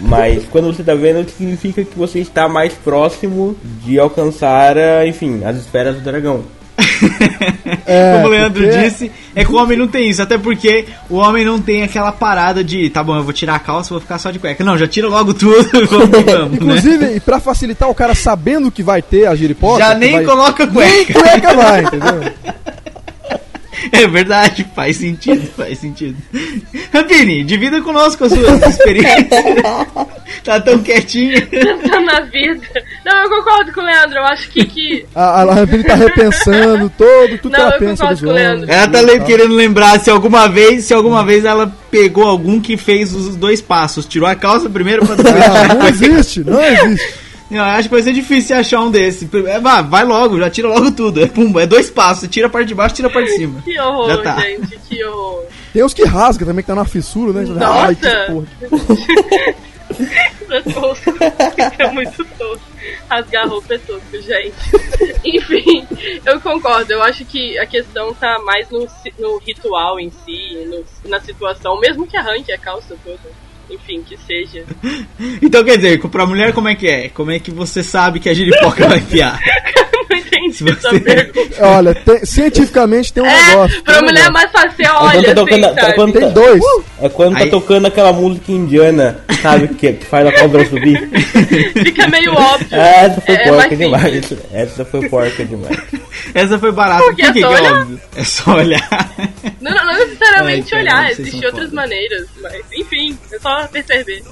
S3: Mas quando você tá vendo, significa que você está mais próximo de alcançar, enfim, as esferas do dragão.
S2: É,
S1: Como o Leandro
S2: porque-
S1: disse, é que o homem não tem isso. Até porque o homem não tem aquela parada de, tá bom, eu vou tirar a calça, vou ficar só de cueca. Não, já tira logo tudo vamos né?
S2: Inclusive, e pra facilitar o cara sabendo que vai ter a giripoca...
S1: Já nem
S2: vai-
S1: coloca
S2: Nem
S1: cueca.
S2: cueca vai, entendeu?
S1: É verdade, faz sentido, faz sentido. Rapini, divida conosco as suas experiências. tá tão quietinho.
S4: Pensando na vida. Não, eu concordo com o Leandro. Eu acho que. que...
S2: A, a tá repensando todo, tudo
S4: Não,
S2: que ela
S4: eu
S2: pensa
S4: concordo
S2: dos
S4: com o
S2: homens.
S4: Leandro.
S1: Ela tá le- querendo lembrar se alguma vez, se alguma vez ela pegou algum que fez os dois passos, tirou a calça primeiro pra
S2: Ah, não existe, não existe.
S1: Não, eu acho que vai ser difícil achar um desse. É, vai, vai logo, já tira logo tudo. É, pum, é dois passos. Tira a parte de baixo, tira a parte de cima.
S4: Que horror,
S1: Já tá.
S4: gente, que horror.
S2: Tem uns que rasga também, que tá na fissura, né? Ai, que
S4: Nossa!
S2: porra.
S4: É tosco. é muito tosco. Rasgar roupa é tosco, gente. Enfim, eu concordo. Eu acho que a questão tá mais no, no ritual em si, no- na situação, mesmo que arranque a calça toda. Enfim, que seja.
S1: Então quer dizer, pra mulher como é que é? Como é que você sabe que a giripoca vai enfiar?
S4: Não entendi
S1: Se
S4: essa
S1: você-
S4: pergunta.
S2: Olha, tem- cientificamente tem um negócio.
S4: É, pra
S2: tem um
S4: mulher é
S2: negócio.
S4: mais fácil, você
S3: É
S4: olha,
S3: quando tá
S4: assim,
S3: tocando,
S4: sabe?
S3: quando
S2: Tem
S3: tá-
S2: dois.
S3: É quando
S1: Aí-
S3: tá tocando aquela música indiana, sabe? Que, que faz a cobra subir.
S4: Fica meio óbvio.
S3: Essa foi
S4: É
S3: porca
S4: mais
S3: demais. Essa foi porca demais.
S1: Essa foi barata.
S4: Porque
S1: Por que,
S4: é só
S1: que é
S4: olhar.
S1: óbvio? É só olhar.
S4: Não, não, não necessariamente
S1: Ai, cara,
S4: olhar, existem outras maneiras, mas enfim, é só perceber.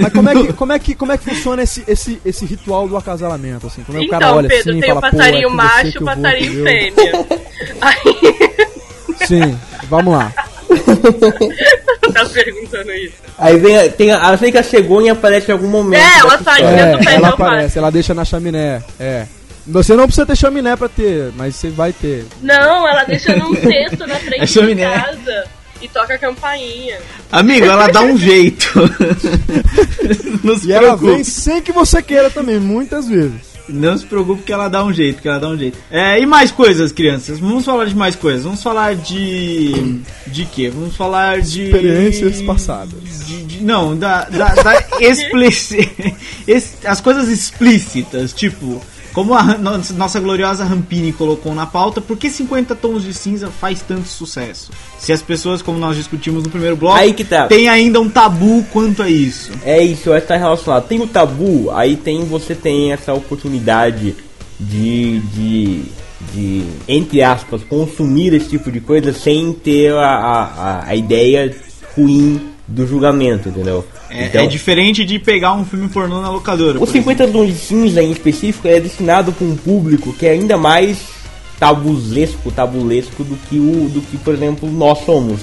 S2: Mas como é que, como é que, como é que funciona esse, esse, esse ritual do acasalamento? Assim? Como é que o cara
S4: Então,
S2: olha
S4: Pedro,
S2: assim e
S4: tem o
S2: fala, "Pô, é
S4: passarinho
S2: você
S4: macho e o
S2: vou,
S4: passarinho
S2: entendeu?"
S4: fêmea. Aí,
S2: Sim, vamos lá.
S4: tá perguntando isso.
S3: Aí vem a, tem a, que a cegonha aparece em algum momento.
S4: É, ela
S3: dessa
S4: sai
S3: história.
S4: dentro
S2: É,
S4: do pé
S2: ela
S4: alface.
S2: aparece, ela deixa na chaminé. É. Você não precisa ter chaminé pra ter, mas você vai ter.
S4: Não, ela deixa num cesto na frente
S1: É
S4: de casa e toca a campainha.
S1: Amigo, ela dá um jeito. Não se
S2: E ela
S1: preocupe.
S2: vem sem que você queira também, muitas vezes.
S1: Não se preocupe que ela dá um jeito, que ela dá um jeito. É, e mais coisas, crianças. Vamos falar de mais coisas. Vamos falar de. De quê? Vamos falar de.
S2: Experiências passadas.
S1: de- de- não, da. da, da explici- as coisas explícitas, tipo. Como a nossa- gloriosa Rampini colocou na pauta, por que 50 tons de cinza faz tanto sucesso? Se as pessoas, como nós discutimos no primeiro bloco,
S3: Aí que tá.
S1: tem ainda um tabu quanto a isso.
S3: É isso, vai estar relacionado. Tem o tabu, aí tem você tem essa oportunidade de, de, de entre aspas, consumir esse tipo de coisa sem ter a, a- a ideia ruim do julgamento, entendeu?
S1: É,
S3: Então,
S1: é diferente de pegar um filme pornô na locadora.
S3: O
S1: por
S3: 50 tons de cinza em específico é destinado para um público que é ainda mais tabuzesco, tabulesco do que o do que, por exemplo, nós somos.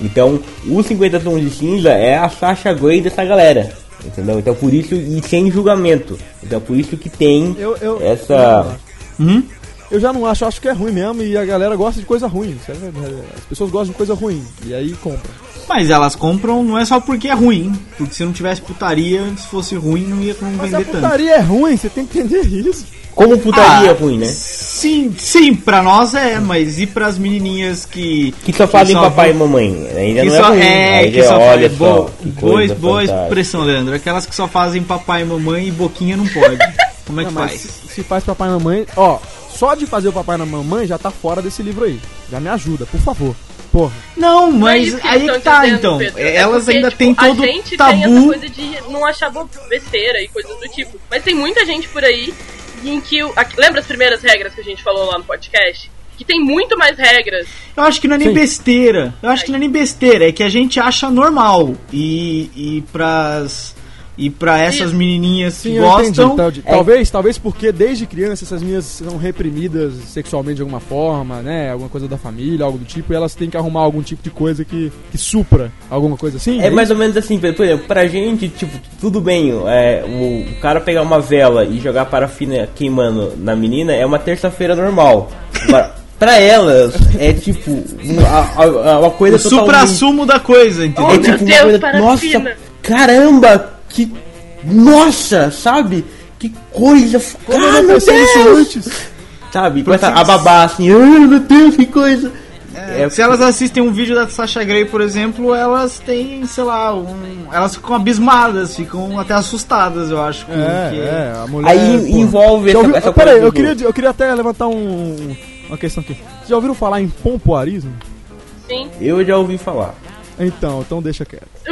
S3: Então, o 50 tons de cinza é a Sasha Grey dessa galera. Entendeu? Então por isso e sem julgamento. Então por isso que tem
S2: Eu, eu,
S3: essa
S1: Hum?
S2: eu já não acho, eu acho que é ruim mesmo e a galera gosta de coisa ruim. verdade. As pessoas gostam de coisa ruim e aí compram.
S1: Mas elas compram não é só porque é ruim. Porque se não tivesse putaria, se fosse ruim, não ia não
S2: Mas a
S1: vender tanto.
S2: putaria é ruim, você tem que entender isso.
S3: como putaria
S1: Ah,
S3: ruim, né?
S1: Sim, sim, pra nós é, mas e pras menininhas que.
S3: Que só fazem
S1: só
S3: papai e mamãe. Ainda
S1: Que
S3: não
S1: só,
S3: é ruim.
S1: é, que só
S3: olha
S1: fazem.
S3: só,
S1: Boa, boa, expressão, Leandro. Aquelas que só fazem papai e mamãe e boquinha não pode. Como é que
S2: Não, mas
S1: faz?
S2: se, se faz papai e mamãe, ó, só de fazer o papai e mamãe já tá fora desse livro aí. Já me ajuda, por favor. Porra.
S1: Não,
S4: Não é
S1: mas aí que tá,
S4: dizendo,
S1: então.
S4: Pedro.
S1: É,
S4: É
S1: Elas
S4: porque,
S1: ainda
S4: tipo,
S1: têm todo
S4: A gente
S1: tabu.
S4: tem essa coisa de não achar besteira e coisas do tipo. Mas tem muita gente por aí em que. o- lembra as primeiras regras que a gente falou lá no podcast? Que tem muito mais regras.
S1: Eu acho que não é nem
S2: Sim.
S1: besteira. Eu acho que não é nem besteira, é que a gente acha normal. E, e pras. E pra essas
S4: Isso.
S1: menininhas
S2: Sim,
S1: que gostam.
S2: Tal- de- Talvez, talvez porque desde criança essas minhas são reprimidas sexualmente de alguma forma, né? Alguma coisa da família, algo do tipo, e elas têm que arrumar algum tipo de coisa que, que supra alguma coisa assim.
S3: É mais ou menos assim, por exemplo, pra gente, tipo, tudo bem, é, o, o cara pegar uma vela e jogar parafina queimando na menina é uma terça-feira normal. Agora, pra elas, é tipo, uma, uma coisa
S1: o
S3: totalmente...
S1: supra-sumo da coisa, entendeu?
S4: Oh,
S3: É
S4: meu
S3: tipo uma
S4: Deus,
S3: coisa,
S4: parafina.
S3: nossa, caramba, que, nossa, sabe? Que coisa,
S2: Como eu
S3: ah,
S2: não
S3: meu Deus!
S2: antes?
S3: Sabe, começa a babar assim, ai meu Deus, que coisa. É,
S1: Se elas assistem um vídeo da Sasha Grey, por exemplo, elas têm, sei lá, um, elas ficam abismadas, ficam até assustadas, eu acho. Com
S2: É,
S1: que...
S2: é, a mulher.
S3: Aí
S2: pô.
S3: envolve essa,
S2: ouviu-
S3: essa
S2: Pera aí,
S3: coisa
S2: eu queria, eu queria até levantar um, uma questão aqui. Vocês já ouviram falar em pompoarismo?
S4: Sim.
S3: Eu já ouvi falar.
S2: Então, então deixa quieto.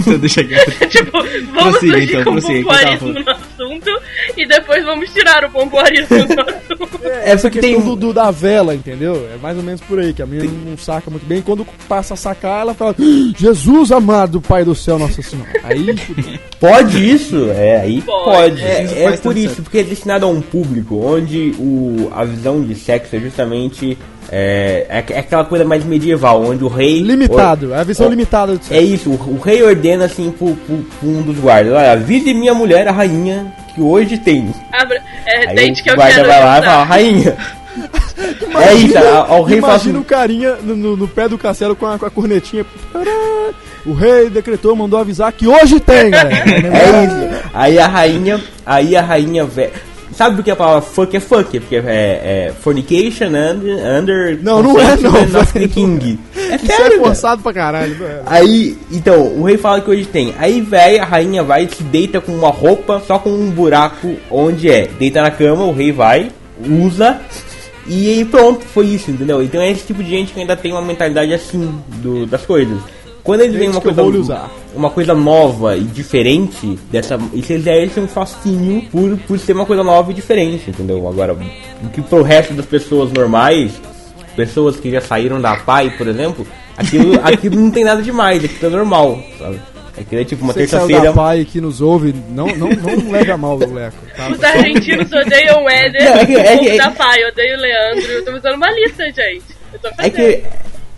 S1: Então, Deixa quieto.
S4: tipo, vamos
S1: Prossiga, então,
S4: com o
S1: prossiga, que tava
S4: pompoarismo no assunto e depois vamos tirar o pompoarismo do assunto.
S3: É
S2: Essa questão
S3: tem
S2: do, do- da vela, entendeu? É mais ou menos por aí, que a menina não saca muito bem. E quando passa a sacar, ela fala: "Ah, Jesus amado, Pai do céu, Nossa Senhora. Aí,
S3: Pode isso? É, aí
S4: Pode.
S3: pode. É, é por isso,
S1: certo.
S3: porque é destinado a um público onde o, a visão de sexo é justamente é, é, é aquela coisa mais medieval, onde o rei.
S2: limitado, é a visão limitada do
S3: É isso, o, o rei ordena assim pro, pro- pro um dos guardas: Olha, avise minha mulher, a rainha, que hoje tem.
S4: Abra, é,
S3: Aí
S4: dente que
S3: o
S4: eu
S3: guarda
S4: quero
S3: vai lá e fala, rainha. é isso, a- a- o rei fala
S2: Imagina
S3: assim,
S2: o carinha no, no- no pé do castelo com a, com a cornetinha. O rei decretou, mandou avisar que hoje tem, galera.
S3: É isso. Aí a rainha, aí a rainha Sabe do que a palavra fuck é fuck? Porque é, é fornication under, under
S2: Não, não é, não,
S3: consent of the
S2: velho.
S3: king. É
S2: é
S3: sério, cara.
S2: forçado pra caralho. velho.
S3: Aí, então, o rei fala que hoje tem. Aí, velho, a rainha vai e se deita com uma roupa, só com um buraco onde é. Deita na cama, o rei vai, usa e aí pronto, foi isso, entendeu? Então é esse tipo de gente que ainda tem uma mentalidade assim do, das coisas. Quando eles
S2: Gente
S3: veem uma
S2: que
S3: coisa, uma coisa nova e diferente dessa, isso exerce um fascínio por, por ser uma coisa nova e diferente, entendeu? Agora, o que pro resto das pessoas normais, pessoas que já saíram da PAI, por exemplo, aquilo, aquilo não tem nada demais, aquilo é normal, sabe? Aquilo é tipo uma
S2: que
S3: terça-feira.
S2: da pai que nos ouve, não, não, não leva mal o Leco. Tá?
S4: Os argentinos odeiam o Éder,
S3: Não, é que- é
S4: o povo
S3: que-
S4: da pai odeia o Leandro. Eu tô usando uma lista, gente. Eu tô fazendo.
S3: É que,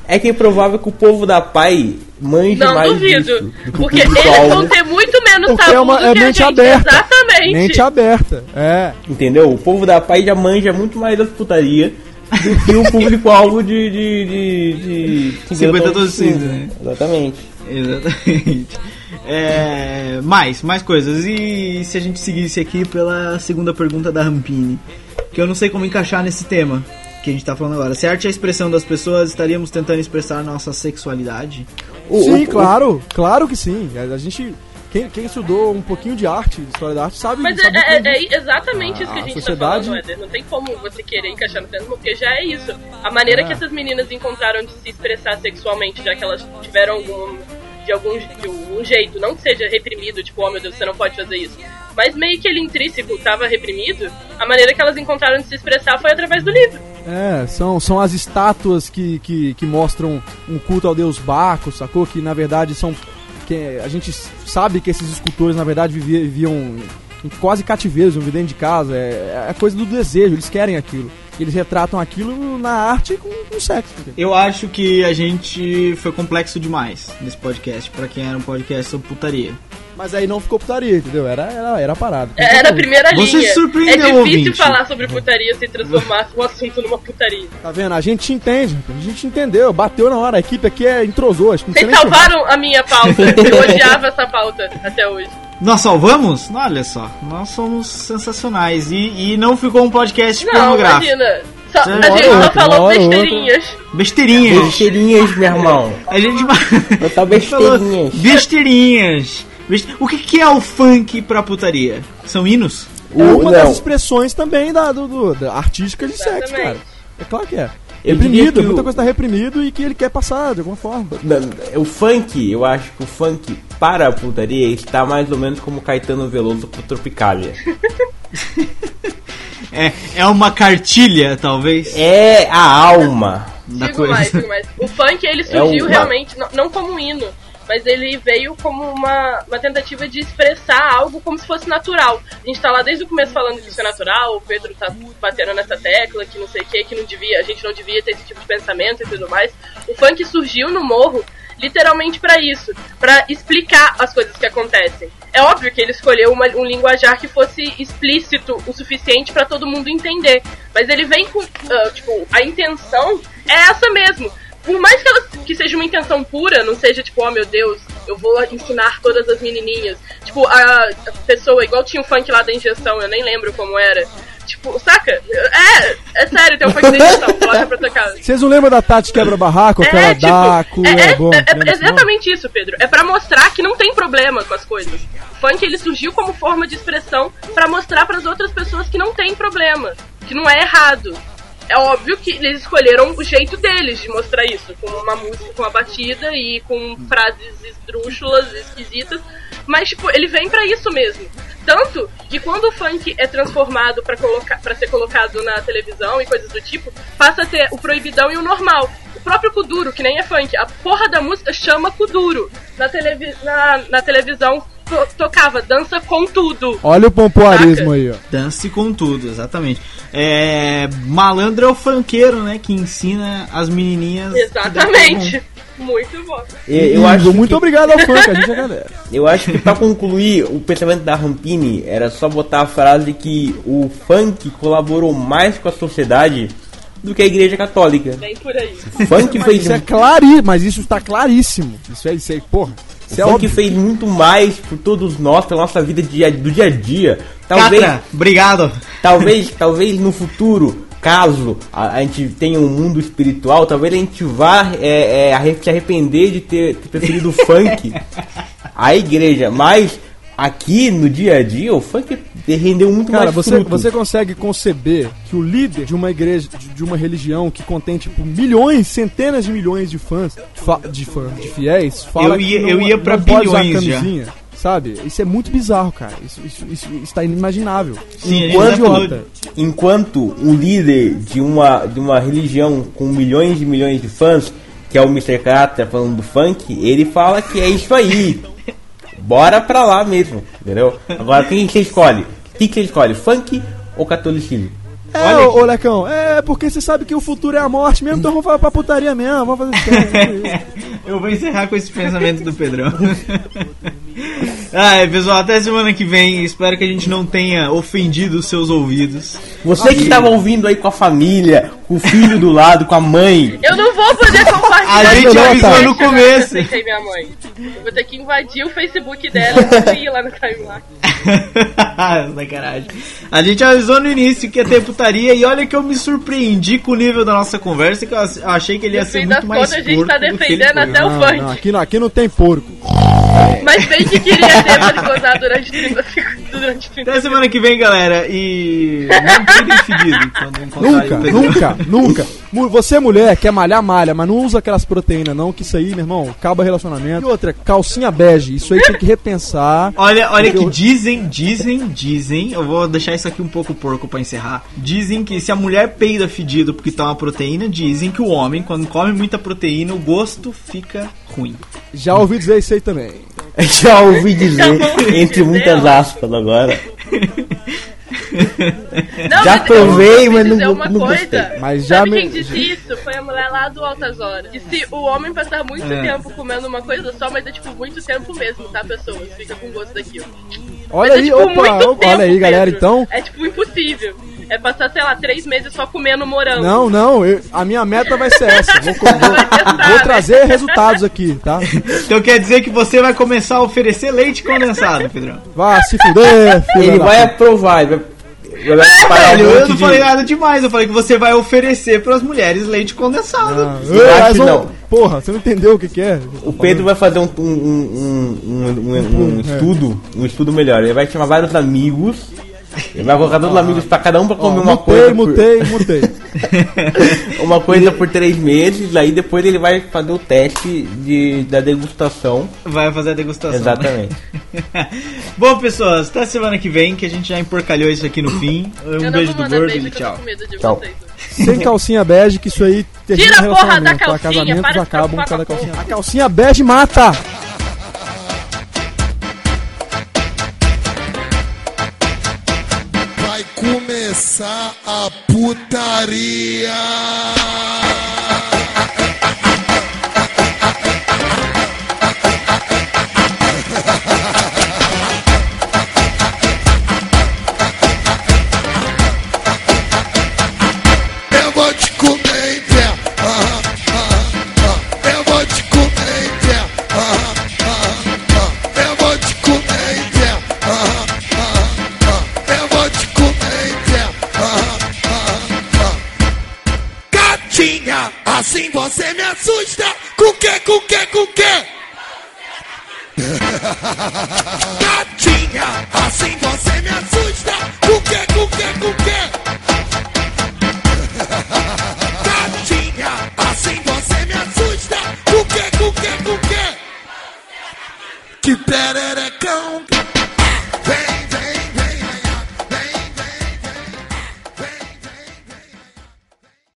S3: é que é provável que o povo da PAI manje
S4: Não
S3: mais
S4: duvido.
S3: disso do que o
S4: Porque eles vão ter muito menos
S2: Porque
S4: tabu
S2: é, uma,
S4: do
S2: é
S4: que a
S2: mente
S4: gente.
S2: aberta.
S4: Exatamente.
S2: Mente aberta. É.
S3: Entendeu? O povo da PAI já manja muito mais das putaria do que o público-alvo de, de, de, de
S1: 50 tons de né?
S3: Exatamente.
S1: Exatamente. É, mais, mais coisas. E se a gente seguisse aqui pela segunda pergunta da Rampini? Que eu não sei como encaixar nesse tema que a gente tá falando agora. Se a arte é a expressão das pessoas, estaríamos tentando expressar nossa sexualidade?
S2: Sim,
S3: o-
S2: claro. Claro que sim. A, a gente... Quem, quem estudou um pouquinho de arte, de história da arte, sabe...
S4: Mas é,
S2: sabe
S4: é-
S2: que-
S4: é exatamente isso que a
S2: A
S4: gente
S2: sociedade-
S4: tá falando, Éder. Não tem como você querer encaixar no tema, porque já é isso. A maneira
S2: É.
S4: que essas meninas encontraram de se expressar sexualmente, já que elas tiveram algum. De algum, de algum jeito, não que seja reprimido, tipo, oh meu Deus, você não pode fazer isso. Mas meio que ele intrínseco estava reprimido, a maneira que elas encontraram de se expressar foi através do livro.
S2: É, são, são as estátuas que, que, que mostram um culto ao deus Baco, sacou? Que na verdade são. Que a gente sabe que esses escultores na verdade vivia- viviam quase cativeiros, viviam dentro de casa. É, é coisa do desejo, eles querem aquilo. Eles retratam aquilo na arte com, com sexo.
S1: Eu acho que a gente foi complexo demais nesse podcast, pra quem era um podcast sobre putaria.
S2: Mas aí não ficou putaria, entendeu? Era, era, era parada.
S4: É, Era a primeira
S1: Você
S4: linha.
S1: surpreendeu,
S4: é difícil
S1: ouvinte.
S4: falar sobre putaria sem transformar o assunto numa putaria.
S2: Tá vendo? A gente te entende, a gente entendeu, bateu na hora. A equipe aqui é entrosou, acho que não
S4: Vocês salvaram a minha pauta. Eu odiava essa pauta até hoje.
S1: Nós salvamos? Olha só, nós somos sensacionais. E, e não ficou um podcast
S4: Não,
S1: pornográfico.
S4: imagina. Só- a gente só falou besteirinhas.
S1: Besteirinhas.
S3: Besteirinhas, meu irmão.
S1: A gente falou
S3: besteirinhas.
S1: besteirinhas. O que, que é o funk pra putaria? São hinos?
S2: É uma
S3: O-
S2: das
S3: não.
S2: expressões também da, do, do- da artística de sexo, cara. É claro que é.
S3: Eu
S2: reprimido,
S3: que
S2: muita
S3: o-
S2: coisa tá reprimido e que ele quer passar de alguma forma.
S3: O funk, eu acho que o funk para a putaria está mais ou menos como Caetano Veloso pro Tropicália.
S1: É, é uma cartilha, talvez,
S3: É a alma.
S1: da
S4: Digo
S1: coisa.
S4: mais, digo mais. O funk, ele
S3: É
S4: surgiu
S3: uma-
S4: realmente, não, não como um hino, mas ele veio como uma, uma tentativa de expressar algo como se fosse natural. A gente tá lá desde o começo falando que isso é natural, o Pedro tá batendo nessa tecla, que não sei o que, que não devia, a gente não devia ter esse tipo de pensamento e tudo mais. O funk surgiu no morro literalmente pra isso, pra explicar as coisas que acontecem. É óbvio que ele escolheu uma- um linguajar que fosse explícito o suficiente pra todo mundo entender, mas ele vem com, ah, tipo, a intenção é essa mesmo. Por mais que, ela, que seja uma intenção pura, não seja tipo, oh meu Deus, eu vou ensinar todas as menininhas. Tipo, a, a pessoa, igual tinha o funk lá da injeção, eu nem lembro como era. Tipo, saca? É, é sério, tem um funk da injeção, coloca pra tocar.
S2: Vocês não lembram da Tati Quebra-Barraco, aquela
S4: É, tipo,
S2: Daco?
S4: é, é-
S2: bom.
S4: é- é
S2: nome?
S4: exatamente isso, Pedro. É pra mostrar que não tem problema com as coisas. O funk ele surgiu como forma de expressão pra mostrar pras outras pessoas que não tem problema, que não é errado. É óbvio que eles escolheram o jeito deles de mostrar isso, com uma música, com uma batida e com frases esdrúxulas, esquisitas, mas tipo, ele vem pra isso mesmo. Tanto que quando o funk é transformado para ser colocado na televisão e coisas do tipo, passa a ter o proibidão e o normal. O próprio Kuduro, que nem é funk, a porra da música chama Kuduro. Na, televi na, na televisão tocava dança com tudo.
S2: Olha o pompoarismo
S4: Saca?
S2: aí, ó.
S1: Dance com tudo, exatamente. É, malandro é o funkeiro, né? Que ensina as menininhas.
S4: Exatamente. Muito bom.
S3: E- Eu acho
S2: muito
S3: que,
S2: obrigado ao funk, a gente agradece.
S3: eu acho que pra concluir o pensamento da Rampini era só botar a frase que o funk colaborou mais com a sociedade do que a igreja católica.
S4: Bem por aí.
S3: O funk fez
S2: Isso é claríssimo, mas isso está claríssimo. Isso é, isso é porra. Isso é
S3: o
S2: óbvio.
S3: fez muito mais por todos nós, pela nossa vida dia- do dia a dia. Talvez,
S1: Catra, obrigado.
S3: talvez, talvez no futuro, caso a, a gente tenha um mundo espiritual, talvez a gente vá é, é, arre- se arrepender de ter, ter preferido o funk à igreja. Mas aqui no dia a dia, o funk rendeu muito
S2: Cara,
S3: mais
S2: você,
S3: frutos.
S2: você consegue conceber que o líder de uma igreja, de, de uma religião que contém, tipo, milhões, centenas de milhões de fãs, de fãs, de fiéis, fala
S1: Eu ia-
S2: que não,
S1: eu ia pra
S2: não pode usar
S1: bilhões já.
S2: camisinha, sabe? Isso é muito bizarro, cara. Isso, isso, isso está inimaginável.
S1: Sim,
S2: Enquanto,
S3: enquanto um líder de uma, de uma religião com milhões e milhões de fãs, que é o Mr. Catra falando do funk, ele fala que é isso aí. Bora pra lá mesmo, entendeu? Agora quem você escolhe? O que que você escolhe? Funk ou catolicismo?
S2: É,
S1: Olha
S2: ô, ô Lecão, é porque você sabe que o futuro é a morte mesmo, então vamos falar pra putaria mesmo, vamos fazer isso.
S1: Eu vou encerrar com esse pensamento do Pedrão. ah, é, pessoal, até semana que vem. Espero que a gente não tenha ofendido os seus ouvidos.
S3: Você que estava ouvindo aí com a família, com o filho do lado, com a mãe.
S4: Eu não vou poder compartilhar.
S1: A gente
S2: avisou
S1: no começo.
S4: que eu minha mãe. Eu vou ter que invadir o Facebook dela e ir lá no timeline.
S1: Sacanagem. A gente avisou no início que ia ter putaria e olha que eu me surpreendi com o nível da nossa conversa, que eu ach- achei que ele ia
S4: No
S1: ser muito
S4: das
S1: mais
S4: contas, a gente
S1: porco
S4: tá defendendo até o funk.
S2: não, aqui, não, aqui não tem porco.
S4: Mas bem que queria ter gozar durante 30 segundos. Durante 30
S1: Até semana que vem, galera. E não cuidem fedido quando encontrarem
S2: Nunca, nunca, nunca. Você, mulher, quer malhar, malha, mas não usa aquelas proteínas, não, que isso aí, meu irmão, acaba relacionamento. E outra, calcinha bege, isso aí tem que repensar.
S1: Olha, olha que
S2: Eu-
S1: dizem, dizem, dizem, eu vou deixar isso aqui um pouco porco pra encerrar. Dizem que se a mulher peida fedido porque toma proteína, dizem que o homem, quando come muita proteína, o gosto fica ruim.
S2: Já ouvi dizer isso aí também.
S3: Já ouvi dizer,
S4: ouvi
S3: entre
S4: dizer,
S3: muitas aspas agora.
S4: Não,
S3: Já
S4: mas
S3: provei, mas não
S4: uma
S3: não
S4: coisa.
S3: gostei.
S2: Mas já
S4: Sabe
S2: me-
S4: quem disse isso? Foi a mulher lá do Altas Horas. Que se o homem passar muito
S1: É.
S4: tempo comendo uma coisa só, mas é tipo muito tempo mesmo, tá, pessoas? Fica com gosto daquilo.
S2: Olha
S4: Mas é,
S2: aí,
S4: tipo,
S2: opa, opa,
S4: tempo,
S2: olha aí, galera,
S4: Pedro.
S2: então.
S4: É tipo impossível. É passar, sei lá, três meses só comendo morango.
S2: Não, não, eu- a minha meta vai ser essa. Vou, vou-
S4: testar,
S2: vou
S4: né?
S2: trazer resultados aqui, tá?
S1: Então quer dizer que você vai começar a oferecer leite condensado, Pedrão.
S2: Vá se fuder, filho
S3: Ele vai aprovar, ele vai, vai preparar
S1: Velho, eu não
S3: de-
S1: falei nada demais, eu falei que você vai oferecer pras mulheres leite condensado.
S2: Ah,
S3: Eu
S2: mas
S3: acho que
S2: não-
S3: não.
S2: Porra, você não entendeu o que, que é?
S3: O Pedro vai fazer um, um, um, um, um- um- um estudo, um estudo melhor. Ele vai chamar vários amigos. Ele vai colocar todos os amigos pra cada um pra comer
S2: Ó,
S3: uma
S2: mutei,
S3: coisa. por-
S2: mutei, mutei.
S3: uma coisa por três meses, aí depois ele vai fazer o teste de, da degustação.
S1: Vai fazer a degustação.
S3: Exatamente.
S1: Bom, pessoas, até semana que vem, que a gente já emporcalhou isso aqui no fim. Um beijo do gordo e tchau.
S3: Tchau.
S4: vocês.
S2: Sem calcinha bege, que isso aí termina
S4: Tira a porra da
S2: relacionamento,
S4: calcinha,
S2: Casamentos
S4: para de
S2: acabam cada
S4: com a
S2: calcinha. A calcinha bege mata!
S5: Começar a putaria. Você me assusta. Com que, com que, com que? Gatinha, assim